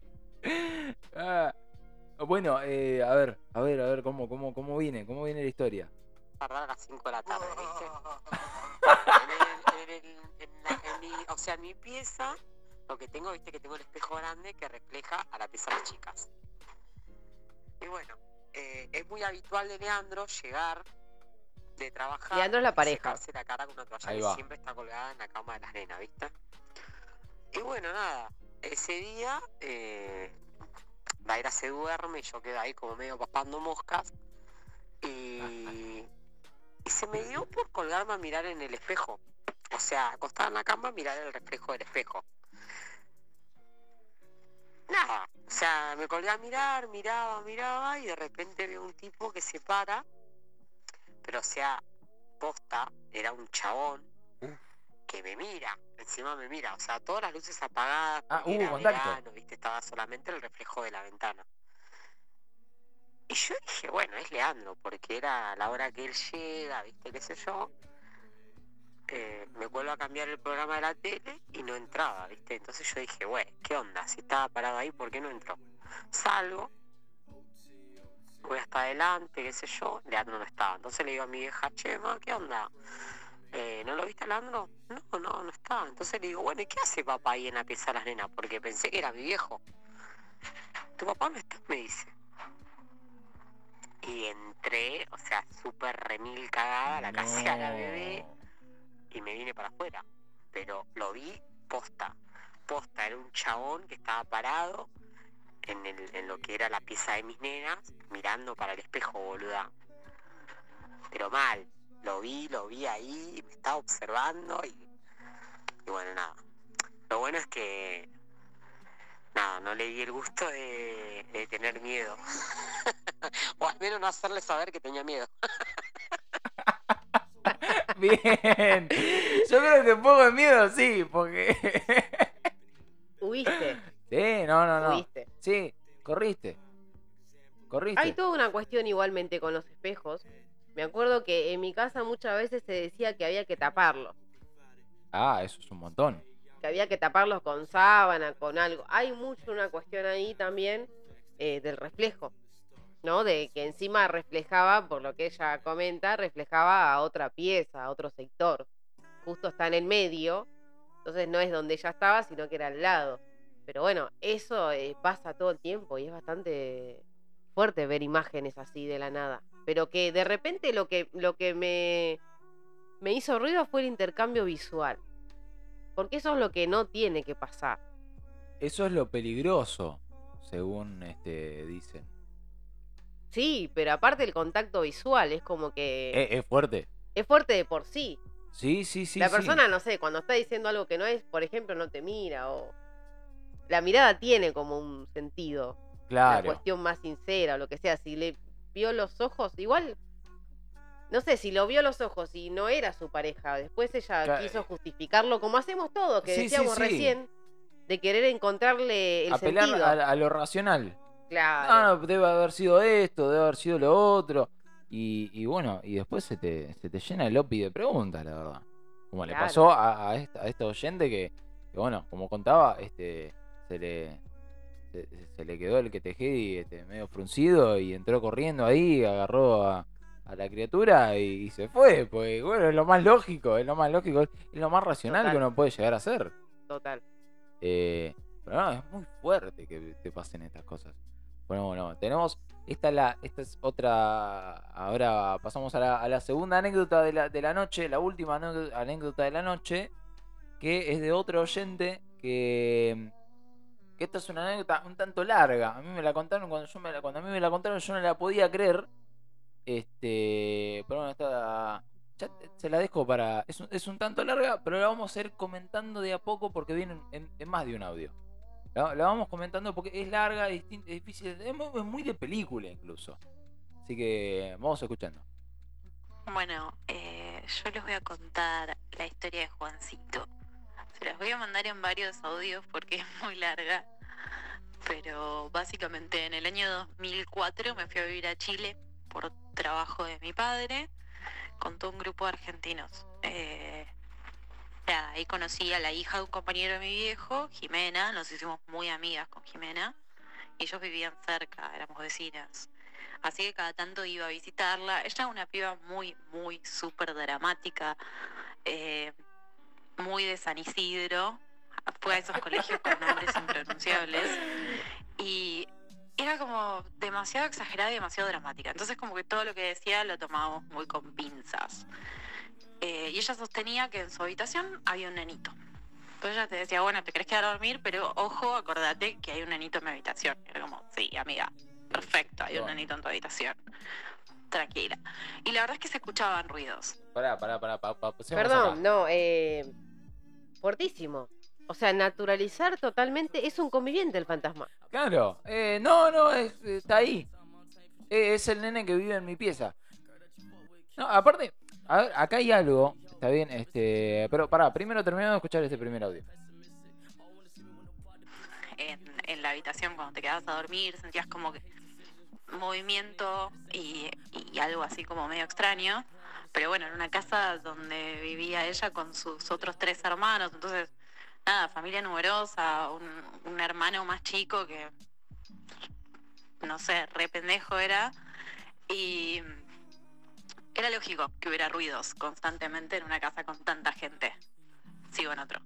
Ah, bueno, eh, a ver, a ver, a ver cómo, cómo, cómo viene, cómo viene la historia. tardar a las 5 de la tarde, ¿viste? (laughs) En el- en el- en la- en mi- o sea, en mi pieza, lo que tengo, viste que tengo el espejo grande que refleja a la pieza de las chicas. Y bueno, eh, es muy habitual de Leandro llegar de trabajar. Leandro es la y pareja. secarse la cara con una toalla Ahí que va. siempre está colgada en la cama de las nenas, ¿viste? Y bueno, nada, ese día eh, Daira se duerme y yo quedo ahí como medio papando moscas. Y, y se me dio por colgarme a mirar en el espejo. O sea, acostada en la cama, mirar el reflejo del espejo. Nada, o sea, me colgué a mirar, miraba, miraba y de repente veo un tipo que se para, pero o sea, posta, era un chabón que me mira, encima me mira, o sea, todas las luces apagadas, Ah, hubo era verano, viste, estaba solamente el reflejo de la ventana. Y yo dije, bueno, es Leandro, porque era la hora que él llega, viste, qué sé yo. Eh, me vuelvo a cambiar el programa de la tele y no entraba, viste. Entonces yo dije, bueno, ¿qué onda? Si estaba parado ahí, ¿por qué no entró? Salgo, voy hasta adelante, qué sé yo, Leandro no estaba. Entonces le digo a mi vieja, Chema, ¿qué onda? Eh, ¿No lo viste Leandro? No, no, no estaba. Entonces le digo, bueno, ¿y qué hace papá ahí en la pieza de las nenas? Porque pensé que era mi viejo. Tu papá no está, me dice. Y entré, o sea, súper remil cagada, la casé a la bebé y me vine para afuera. Pero lo vi posta. Posta, era un chabón que estaba parado en, el, en lo que era la pieza de mis nenas, mirando para el espejo, boluda. Pero mal, lo vi, lo vi ahí, me estaba observando y, y bueno, nada. Lo bueno es que, nada, no le di el gusto de, de tener miedo. (laughs) o al menos no hacerle saber que tenía miedo. (laughs) Bien. Yo creo que un poco de miedo sí, porque. Huiste, sí, no, no, no. huiste. Sí, corriste. Corriste. Hay toda una cuestión igualmente con los espejos. Me acuerdo que en mi casa muchas veces se decía que había que taparlos. Ah, eso es un montón. que había que taparlos con sábana, con algo. Hay mucho una cuestión ahí también eh, del reflejo, ¿no? De que encima reflejaba, por lo que ella comenta, reflejaba a otra pieza, a otro sector. Justo está en el medio, entonces no es donde ella estaba, sino que era al lado. Pero bueno, eso eh, pasa todo el tiempo y es bastante fuerte ver imágenes así de la nada. Pero que de repente lo que, lo que me, me hizo ruido fue el intercambio visual. Porque eso es lo que no tiene que pasar. Eso es lo peligroso, según este dicen. Sí, pero aparte el contacto visual es como que es fuerte. es fuerte de por sí. Sí, sí, sí. la sí. persona, no sé, cuando está diciendo algo que no es, por ejemplo, no te mira o... La mirada tiene como un sentido. Una Claro. cuestión más sincera o lo que sea. Si le vio los ojos, igual... No sé, si lo vio los ojos y no era su pareja, después ella Claro. quiso justificarlo como hacemos todos, que Sí, decíamos sí. recién, de querer encontrarle el Apelar sentido. a, a lo racional. Claro. No, no, debe haber sido esto, debe haber sido lo otro. Y, y bueno, y después se te, se te llena el OPI de preguntas, la verdad. Como le pasó a, a esta, a esta oyente que, que, bueno, como contaba, este se le se, se le quedó el que tejedi este, medio fruncido y entró corriendo ahí, agarró a, a la criatura y, y se fue. Pues bueno, es lo más lógico, es lo más lógico, es lo más racional Total. que uno puede llegar a hacer. Total. Eh, pero no, es muy fuerte que te pasen estas cosas. Bueno, bueno, tenemos. Esta, es la, esta es otra. Ahora pasamos a la, a la segunda anécdota de la, de la noche, la última anécdota de la noche, que es de otro oyente que. Que esta es una anécdota un tanto larga. A mí me la contaron cuando yo me la, cuando a mí me la contaron yo no la podía creer. Este. Pero bueno, esta. ya se la dejo para. Es un, es un tanto larga, pero la vamos a ir comentando de a poco porque viene en, más de un audio. La, vamos comentando porque es larga, es, difícil, es muy, es muy de película incluso. Así que vamos escuchando. Bueno, eh, yo les voy a contar la historia de Juancito. Las voy a mandar en varios audios porque es muy larga. Pero básicamente en el año 2004 me fui a vivir a Chile por trabajo de mi padre con todo un grupo de argentinos. Eh, ahí conocí a la hija de un compañero de mi viejo, Jimena. Nos hicimos muy amigas con Jimena. Y ellos vivían cerca, éramos vecinas. Así que cada tanto iba a visitarla. Ella es una piba muy, muy súper dramática, eh, muy de San Isidro. Fue a esos colegios con nombres impronunciables. Y era como demasiado exagerada y demasiado dramática. Entonces como que todo lo que decía lo tomábamos muy con pinzas. Eh, y ella sostenía que en su habitación había un nenito. Entonces ella te decía, bueno, te querés quedar a dormir, pero ojo, acordate que hay un nenito en mi habitación. Y era como, sí, amiga, perfecto, hay un Bueno. nenito en tu habitación. Tranquila. Y la verdad es que se escuchaban ruidos. Pará, pará, pará, pa- pa- pasemos Perdón, acá. no, eh, fuertísimo. O sea, naturalizar totalmente es un conviviente el fantasma. Claro, eh, no, no, es- está ahí. Eh, es el nene que vive en mi pieza. No, aparte, a ver, acá hay algo, está bien, este, pero pará, primero terminamos de escuchar este primer audio. en, en la habitación cuando te quedabas a dormir, sentías como que movimiento y, y algo así como medio extraño. Pero bueno, en una casa donde vivía ella con sus otros tres hermanos, entonces, nada, familia numerosa, un, un hermano más chico que, no sé, re pendejo era. Y era lógico que hubiera ruidos constantemente en una casa con tanta gente. Sigo en otro.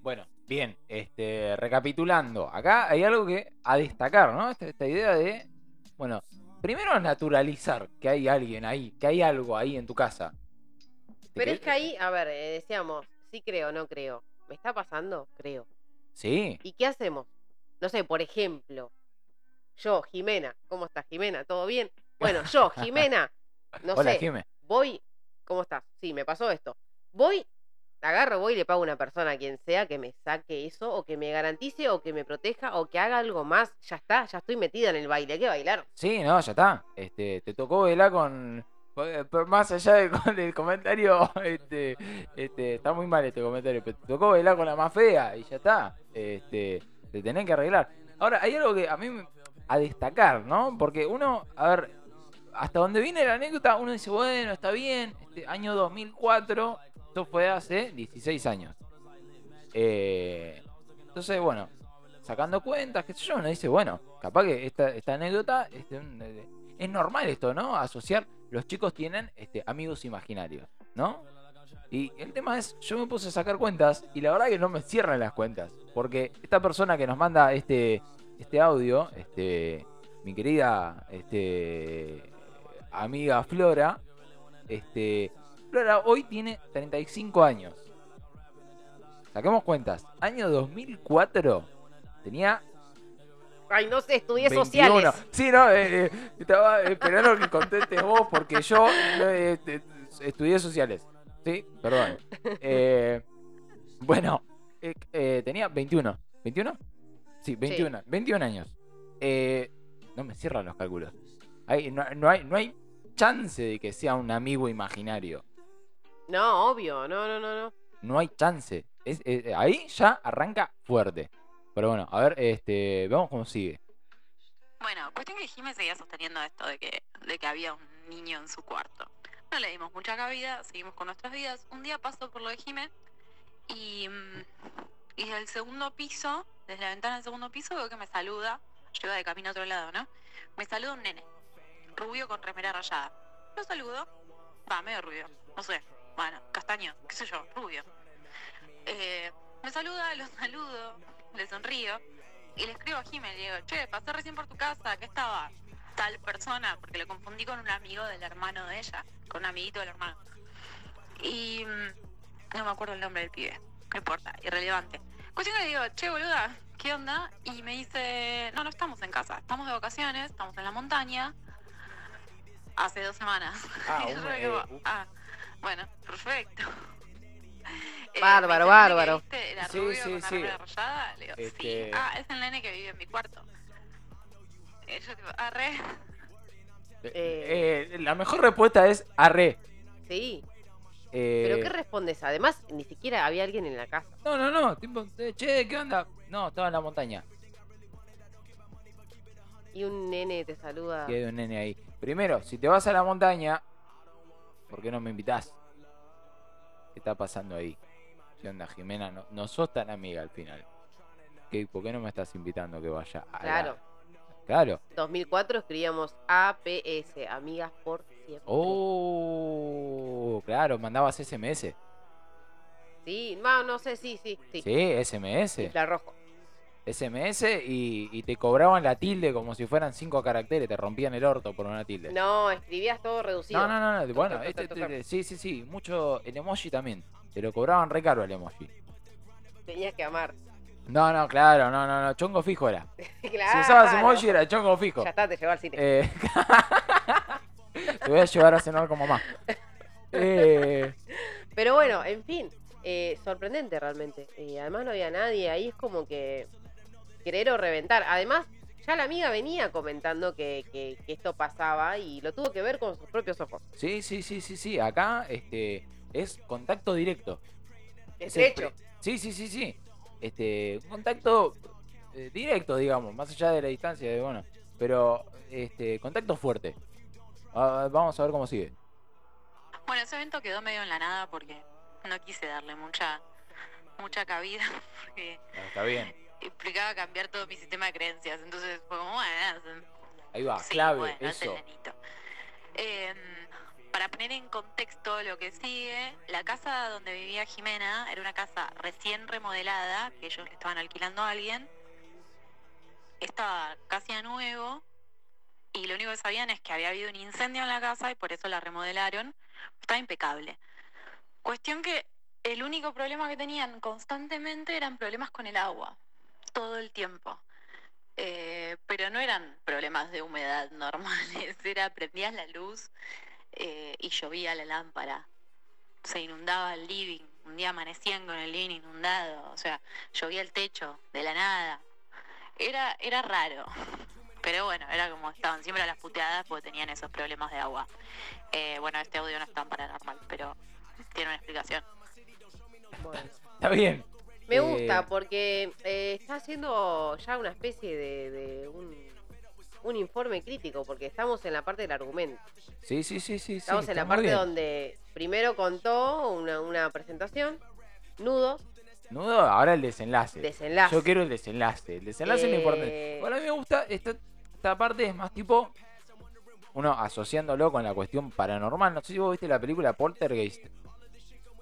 Bueno, bien, este, recapitulando, acá hay algo que a destacar, ¿no? Esta, esta idea de, bueno, primero naturalizar que hay alguien ahí, que hay algo ahí en tu casa. Pero es que ahí, a ver, eh, decíamos, sí creo, no creo. ¿Me está pasando? Creo. Sí, ¿Y qué hacemos? No sé, por ejemplo, yo, Jimena, ¿cómo estás, Jimena? ¿Todo bien? Bueno, yo, (laughs) Jimena, no hola sé, voy, ¿cómo estás? Sí, me pasó esto. Voy, agarro, voy y le pago a una persona, quien sea, que me saque eso, o que me garantice, o que me proteja, o que haga algo más. Ya está, ya estoy metida en el baile, hay que bailar. Sí, no, ya está. Este, te tocó velar con, pero más allá del, (laughs) comentario, (laughs) este, este, está muy mal este comentario, pero te tocó bailar con la más fea y ya está. Este, te tenés que arreglar. Ahora, hay algo que a mí a destacar, ¿no? Porque uno, a ver, hasta donde viene la anécdota, uno dice, bueno, está bien, este año 2004, esto fue hace 16 años. Eh, entonces, bueno, sacando cuentas, qué sé yo, uno dice, bueno, capaz que esta, anécdota es normal esto, ¿no? Asociar, los chicos tienen este, amigos imaginarios, ¿no? Y el tema es, yo me puse a sacar cuentas y la verdad que no me cierran las cuentas. Porque esta persona que nos manda este, este audio, este, mi querida este, amiga Flora, este, Flora hoy tiene 35 años. Saquemos cuentas. Año 2004 tenía Ay, no sé, estudié 21. sociales. Sí, no, eh, eh, estaba esperando que contestes vos porque yo eh, te- estudié sociales. Sí, perdón. Eh, bueno, eh, eh, tenía 21. ¿21? Sí, 21. 21 años. Eh, no me cierran los cálculos. Hay- no, no hay, no hay chance de que sea un amigo imaginario. No, obvio, no, no, no, no. No hay chance. Es, eh, ahí ya arranca fuerte. Pero bueno, a ver, este, vemos cómo sigue. Bueno, cuestión que Jimé seguía sosteniendo esto de que, de que había un niño en su cuarto. No le dimos mucha cabida, seguimos con nuestras vidas. Un día paso por lo de Jimé y, mm, y desde el segundo piso, desde la ventana del segundo piso, veo que me saluda. Yo iba de camino a otro lado, ¿no? Me saluda un nene, rubio con remera rayada. Lo saludo, va, medio rubio, no sé, bueno, castaño, qué sé yo, rubio. Eh, me saluda, lo saludo, le sonrío y le escribo a Jimé, le digo, che, pasé recién por tu casa, que estaba tal persona, porque lo confundí con un amigo del hermano de ella, con un amiguito del hermano. Y mm, no me acuerdo el nombre del pibe, no importa, irrelevante. Cuestión que le digo, che, boluda, ¿qué onda? Y me dice, no, no estamos en casa, estamos de vacaciones, estamos en la montaña, hace dos semanas. Ah, (laughs) yo un- eh, ah, bueno, perfecto. (laughs) Eh, Bárbaro, me dice, "¿El nene que bárbaro. viste ¿Era Sí, rubio sí, con sí. rayada? Le digo, Este- sí. Ah, es el nene que vive en mi cuarto. Y yo tipo, arre. Eh, eh, la mejor respuesta es arre. Sí. Eh, ¿Pero qué respondes? Además, ni siquiera había alguien en la casa. No, no, no. Tipo, eh, che, ¿qué onda? No, estaba en la montaña. Y un nene te saluda. Y hay un nene ahí. Primero, si te vas a la montaña, ¿por qué no me invitás? ¿Qué está pasando ahí? ¿Qué onda, Jimena? No, no sos tan amiga al final. ¿Qué, ¿Por qué no me estás invitando a que vaya a la- Claro. Claro. 2004 escribíamos APS, amigas por siempre. Oh, claro, mandabas SMS. Sí, no, no sé, sí, sí, sí. Sí, SMS. Infrarrojo. SMS y, y te cobraban la tilde como si fueran cinco caracteres, te rompían el orto por una tilde. No, escribías todo reducido. No, no, no, no, bueno, toc, este, toc, este- toc. sí, sí, sí, mucho, el emoji también, te lo cobraban re caro el emoji. Tenías que amar. No, no, claro, no, no, no, chongo fijo era. claro. (laughs) Si usabas emoji era chongo fijo. Ya está, te llevó al cine. Eh, (laughs) te voy a llevar a cenar como más. Eh, Pero bueno, en fin, eh, sorprendente realmente. Y además no había nadie, ahí es como que querer o reventar. Además, ya la amiga venía comentando que, que- que esto pasaba y lo tuvo que ver con sus propios ojos. sí, sí, sí, sí, sí, acá este, es contacto directo. Estrecho. Sí, sí, sí, sí. Este, un contacto eh, directo, digamos, más allá de la distancia, de, bueno, pero este, contacto fuerte. Vamos a ver cómo sigue. Bueno, ese evento quedó medio en la nada porque no quise darle mucha mucha cabida (laughs) porque Ah, Está bien. Implicaba cambiar todo mi sistema de creencias. Entonces fue como, bueno, Ahí va, sí, clave, bueno, eso. Em, para poner en contexto lo que sigue, la casa donde vivía Jimena era una casa recién remodelada, que ellos le estaban alquilando a alguien. Estaba casi a nuevo y lo único que sabían es que había habido un incendio en la casa y por eso la remodelaron. Estaba impecable. Cuestión que el único problema que tenían constantemente eran problemas con el agua, todo el tiempo. Eh, pero no eran problemas de humedad (laughs) normales, era prendías la luz eh, y llovía la lámpara, se inundaba el living, un día amanecían con el living inundado, o sea, llovía el techo de la nada. Era, era raro. Pero bueno, era como estaban siempre a las puteadas porque tenían esos problemas de agua. Eh, bueno, este audio no es tan paranormal, pero tiene una explicación. Bueno. Está bien. Me Eh, gusta porque eh, está haciendo ya una especie de, de un, un informe crítico, porque estamos en la parte del argumento. Sí, sí, sí, sí. sí, Estamos en la parte bien. donde primero contó una, una presentación, nudos, Nudo, ahora el desenlace. desenlace. Yo quiero el desenlace. El desenlace es lo importante. Eh, Bueno, a mí me gusta esta, esta parte, es más tipo. Uno asociándolo con la cuestión paranormal. No sé si vos viste la película Poltergeist.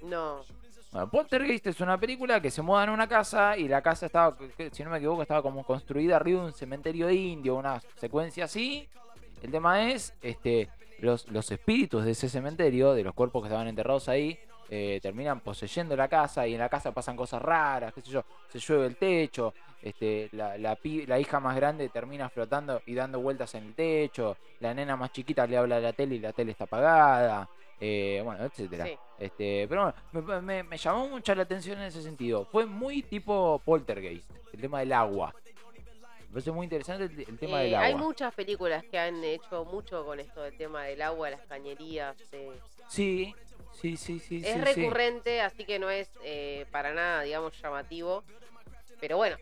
No, Bueno, Poltergeist es una película que se mudan a una casa y la casa estaba, si no me equivoco, estaba como construida arriba de un cementerio indio, una secuencia así. El tema es, este, los, los espíritus de ese cementerio, de los cuerpos que estaban enterrados ahí, eh, terminan poseyendo la casa y en la casa pasan cosas raras, qué sé yo, se llueve el techo, este, la, la, la hija más grande termina flotando y dando vueltas en el techo, la nena más chiquita le habla a la tele y la tele está apagada, eh, bueno, etcétera. sí. Este, pero bueno, me, me- me llamó mucho la atención en ese sentido. Fue muy tipo poltergeist, el tema del agua. Me parece muy interesante el, el tema Eh, del agua. hay muchas películas que han hecho mucho con esto del tema del agua, las cañerías. eh. Sí, sí, sí, sí. es sí, sí. recurrente, así que no es eh, para nada, digamos, llamativo. Pero bueno,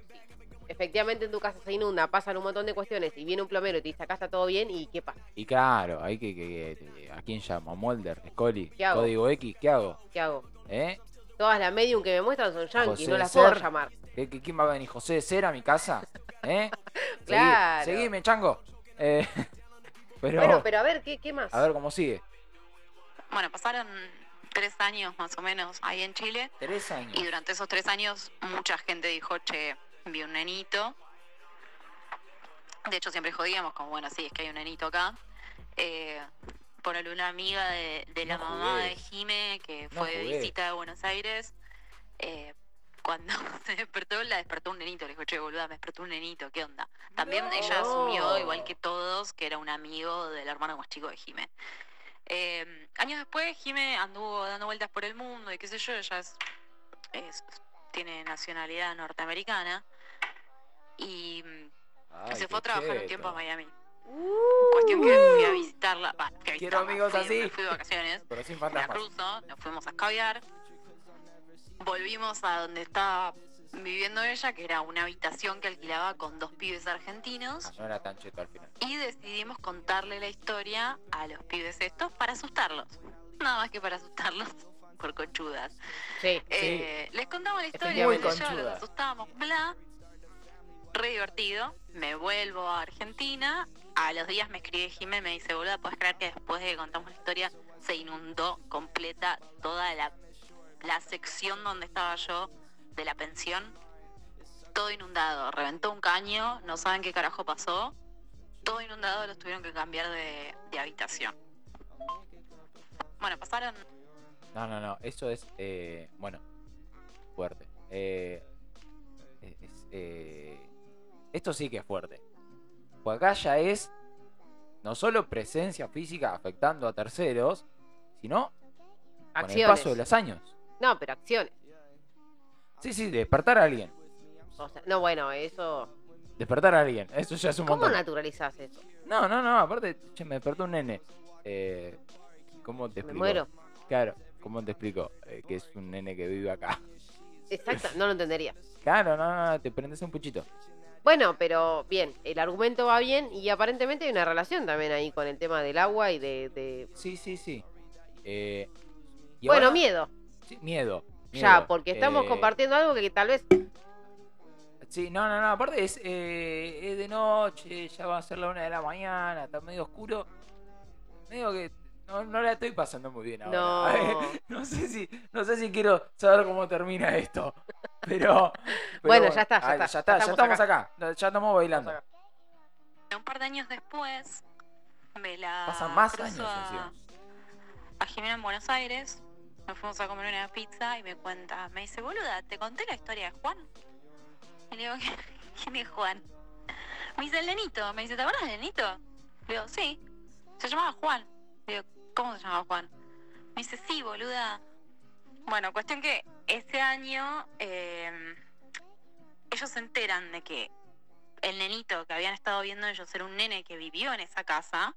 efectivamente en tu casa se inunda, pasan un montón de cuestiones y viene un plomero y te dice acá está todo bien y ¿qué pasa? Y claro, hay que, que- que- ¿A quién llamo? ¿Mulder? ¿Scully? ¿Qué hago? ¿Código X? ¿Qué hago? ¿Qué hago? ¿Eh? Todas las medium que me muestran son yankees, no las puedo llamar. ¿Qué- qué- ¿Quién va a venir? ¿José de Cera a mi casa? ¿Eh? (laughs) Seguí- Claro. Seguime, chango. Eh, (laughs) pero, Bueno, pero a ver, ¿qué, qué más? a ver cómo sigue. Bueno, pasaron tres años más o menos ahí en Chile Tres años. y durante esos tres años mucha gente dijo, che, vi un nenito. De hecho siempre jodíamos como, bueno, sí, es que hay un nenito acá. Eh, ponele una amiga de, de la No mamá de. Jime que No fue de visita de Buenos Aires. eh, cuando (laughs) se despertó, la despertó un nenito. Le dijo, che, boluda, me despertó un nenito, ¿qué onda? También No. ella asumió, igual que todos, que era un amigo del hermano más chico de Jime. Eh, años después, Jime anduvo dando vueltas por el mundo y qué sé yo, ella es, es- tiene nacionalidad norteamericana y mm, Ay, se fue a trabajar un tiempo a Miami. Uh, Cuestión que fui a visitarla, fui a Quiero visitarla, amigos fui- así. me fui de vacaciones, Pero sin fantasmas. cruzo, nos fuimos a escabiar, volvimos a donde estaba viviendo ella, que era una habitación que alquilaba con dos pibes argentinos. Ah, no era tan cheto al final. y decidimos contarle la historia a los pibes estos para asustarlos. Nada más que para asustarlos (laughs) por conchudas. sí. Eh, les contamos la historia, yo, los asustamos, bla. Re divertido. Me vuelvo a Argentina. A los días me escribe Jimé, me dice, boluda, ¿puedes creer que después de que contamos la historia se inundó completa toda la, la sección donde estaba yo de la pensión? Todo inundado, reventó un caño, no saben qué carajo pasó. Todo inundado, los tuvieron que cambiar de, de habitación. Bueno, pasaron No, no, no. Eso es, eh, bueno, fuerte. Eh, es- eh, esto sí que es fuerte. Pues acá ya es no solo presencia física afectando a terceros, sino con el Acciones. paso de los años. No, pero acciones. Sí, sí, despertar a alguien. O sea, no, bueno, eso. Despertar a alguien. Eso ya es un ¿Cómo montón. naturalizás eso? No, no, no. Aparte, che, me despertó un nene. Eh, ¿Cómo te Me explico? muero. Claro, ¿cómo te explico? Eh, que es un nene que vive acá. Exacto, no lo entendería. Claro, no, no, te prendes un puchito. Bueno, pero bien, el argumento va bien y aparentemente hay una relación también ahí con el tema del agua y de. de- Sí, sí, sí. Eh, y Bueno, ahora- miedo. sí, miedo. Ya, porque estamos Eh, compartiendo algo que tal vez. Sí, no, no, no. Aparte es, eh, es de noche, ya va a ser la una de la mañana, está medio oscuro. Medio que no, no la estoy pasando muy bien ahora. No. (laughs) no sé si, no sé si quiero saber cómo termina esto. (laughs) Pero. pero Bueno, ya está, ya ah, está, Ya está, ya ya estamos acá. Ya estamos bailando. Un par de años después, me la Pasan más años a Jimena en Buenos Aires. Nos fuimos a comer una pizza y me cuenta, me dice, boluda, ¿te conté la historia de Juan? Y le digo, ¿quién es Juan? Me dice, el nenito. Me dice, ¿te acuerdas del nenito? Le digo, sí. Se llamaba Juan. Le digo, ¿cómo se llamaba Juan? Me dice, sí, boluda. Bueno, cuestión que ese año eh, ellos se enteran de que el nenito que habían estado viendo ellos era un nene que vivió en esa casa.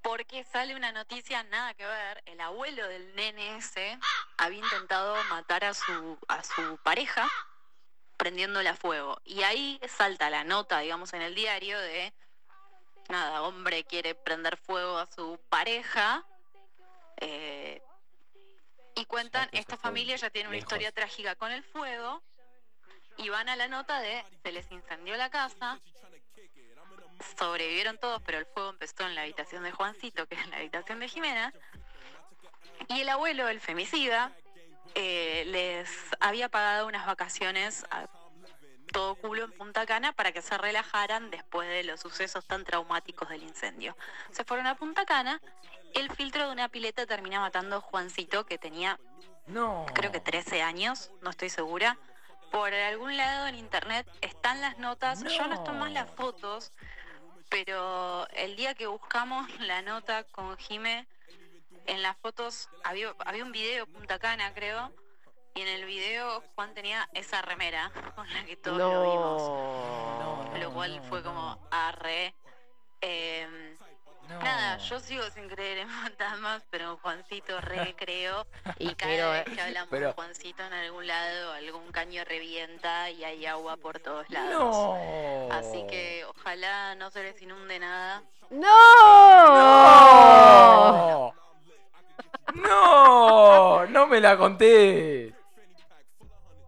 Porque sale una noticia nada que ver, el abuelo del nene ese había intentado matar a su, a su pareja prendiéndole a fuego. Y ahí salta la nota, digamos, en el diario de, nada, hombre quiere prender fuego a su pareja. eh, y cuentan, esta familia ya tiene una lejos. historia trágica con el fuego. Y van a la nota de, se les incendió la casa. Sobrevivieron todos, pero el fuego empezó en la habitación de Juancito, que es la habitación de Jimena. Y el abuelo, el femicida, eh, les había pagado unas vacaciones a todo culo en Punta Cana para que se relajaran después de los sucesos tan traumáticos del incendio. Se fueron a Punta Cana, el filtro de una pileta termina matando a Juancito, que tenía No. creo que 13 años, no estoy segura. Por algún lado en internet están las notas, yo no estoy más las No. fotos, pero el día que buscamos la nota con Jime, en las fotos había, había un video Punta Cana, creo, y en el video Juan tenía esa remera con la que todos lo vimos, No. Lo cual no, fue como arre. Em, No. Nada, yo sigo sin creer en fantasmas, pero Juancito re (laughs) creo. Y cada pero, vez eh, que hablamos pero- de Juancito en algún lado, algún caño revienta y hay agua por todos lados. No. Así que ojalá no se les inunde nada. ¡No! ¡No! (laughs) ¡No! ¡No me la conté!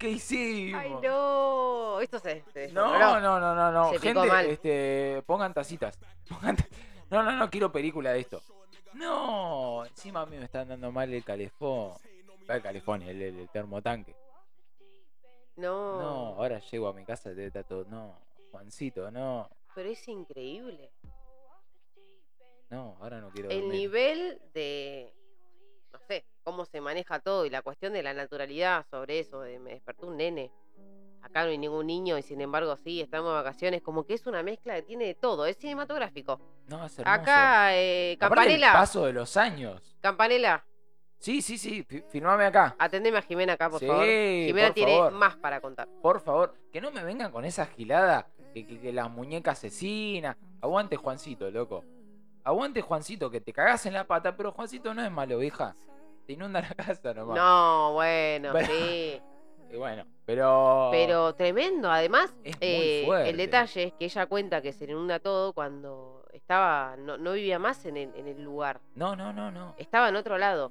¿Qué hicimos? ¡Ay, no! Esto se, se No, no, no, no, no. Se picó Gente, mal. este, pongan tacitas. (laughs) Pongan ta- No, no, no quiero película de esto. No, encima a mí me están dando mal el calefón. El calefón, el, el- el termotanque. No. No, ahora llego a mi casa y estar todo. No, Juancito, no. Pero es increíble. No, ahora no quiero El dormir. nivel de. No sé, cómo se maneja todo y la cuestión de la naturalidad sobre eso. De me despertó un nene. Acá no hay ningún niño y sin embargo sí, estamos de vacaciones. Como que es una mezcla que tiene de todo. Es cinematográfico. No, es hermoso. Acá, eh, Aparte el Campanela. paso de los años. Campanela, Sí, sí, sí, fi- firmame acá. atendeme a Jimena acá, por Sí, favor. Jimena por tiene favor. más para contar. Por favor, que no me vengan con esa gilada que, que, que las muñecas asesinas. Aguante Juancito, loco. Aguante Juancito, que te cagás en la pata, pero Juancito no es malo, vieja. Te inunda la (laughs) casa nomás. No, bueno, Bueno. sí. (laughs) Y bueno, pero. Pero tremendo, además, eh, el detalle es que ella cuenta que se inunda todo cuando estaba, no, no vivía más en el, en el lugar, No, no, no, no. estaba en otro lado.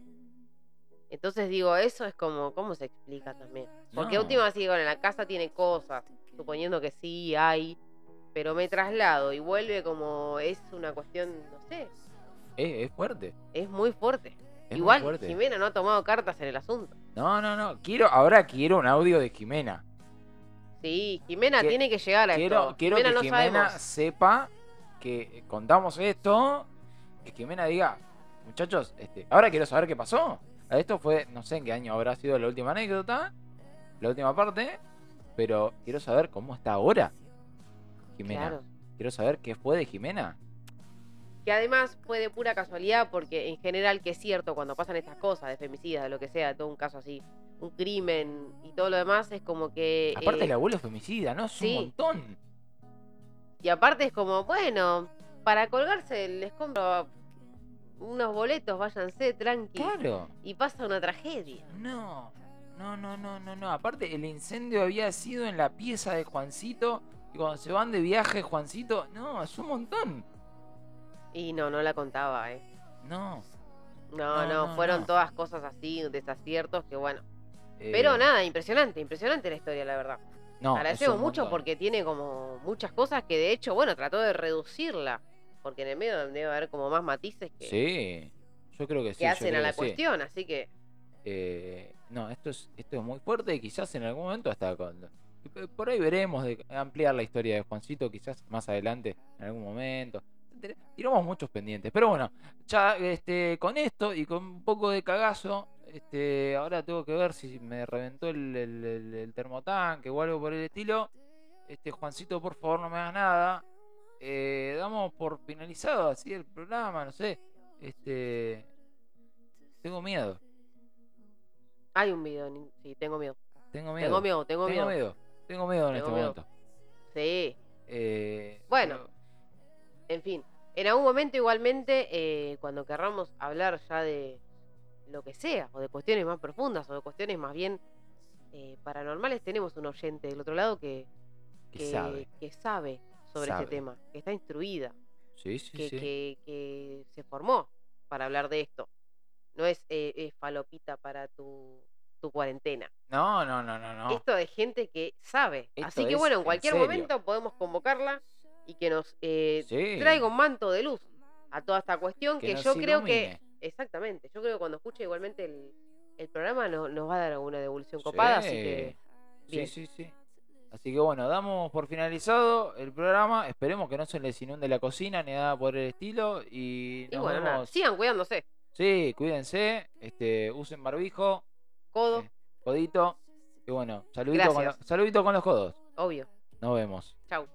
Entonces digo, eso es como, ¿cómo se explica también? Porque No. última sí, bueno, la casa tiene cosas, suponiendo que sí hay, pero me traslado y vuelve como, es una cuestión, no sé, Es, es fuerte. es muy fuerte. Es Igual. Jimena no ha tomado cartas en el asunto. No, no, no. Quiero, ahora quiero un audio de Jimena. Sí, Jimena Que- tiene que llegar a Quiero, esto. quiero Jimena que no Jimena sabemos. sepa que eh, contamos esto. Que Jimena diga, muchachos, este, ahora quiero saber qué pasó. Esto fue, no sé en qué año habrá sido la última anécdota, la última parte, pero quiero saber cómo está ahora Jimena. Claro. Quiero saber qué fue de Jimena. Que además fue de pura casualidad, porque en general que es cierto, cuando pasan estas cosas, de femicidas, de lo que sea, todo un caso así, un crimen y todo lo demás, es como que... Aparte eh, el abuelo femicida, ¿no? Es sí. un montón. Y aparte es como, bueno, para colgarse les compro unos boletos, váyanse, tranqui. Claro. Y pasa una tragedia. No, no, no, no, no, no. Aparte, el incendio había sido en la pieza de Juancito. Y cuando se van de viaje, Juancito. No, es un montón. Y no, no la contaba, ¿eh? No. No, No, no, no, fueron no. todas cosas así, desaciertos, que bueno. eh, Pero nada, impresionante, impresionante la historia, la verdad. No, Agradecemos mucho porque tiene como muchas cosas que de hecho, bueno, trató de reducirla. Porque en el medio debe haber como más matices que, Sí, yo creo que que sí. yo hacen a la que sí. cuestión, así que Eh, no, esto es, esto es muy fuerte y quizás en algún momento hasta cuando... Por ahí veremos de ampliar la historia de Juancito, quizás más adelante, en algún momento. Tiramos muchos pendientes. Pero bueno, ya este, con esto y con un poco de cagazo, este, ahora tengo que ver si me reventó el, el- el- el termotanque o algo por el estilo. Este, Juancito, por favor, no me hagas nada. Eh, damos por finalizado así el programa, no sé. Este. Tengo miedo. hay un video, sí, tengo miedo. Tengo miedo. Tengo miedo, tengo, Tengo miedo. miedo. Tengo miedo en Tengo este miedo. momento. Sí, Eh, Bueno. pero- en fin. En algún momento igualmente, eh, cuando querramos hablar ya de lo que sea, o de cuestiones más profundas, o de cuestiones más bien eh, paranormales, tenemos un oyente del otro lado que, que que, sabe. que sabe sobre Sabe. este tema, que está instruida, Sí, sí, que, sí. que- que se formó para hablar de esto. No es, eh, es falopita para tu, tu cuarentena. No, no, no, no, no. Esto de gente que sabe. Esto Así que bueno, en cualquier momento podemos convocarla y que nos eh, Sí. traiga un manto de luz a toda esta cuestión que, yo creo que, exactamente, yo creo que cuando escuche igualmente el, el programa no- nos va a dar alguna devolución copada, así que Sí, bien. sí, sí. Así que bueno, damos por finalizado el programa. Esperemos que no se les inunde la cocina ni nada por el estilo. Y y nos bueno, vemos. sigan cuidándose. Sí, cuídense. Este, usen barbijo, Codo, Eh. codito. Y bueno, saludito con, Gracias. lo- saludito con los codos. obvio. Nos vemos. Chau.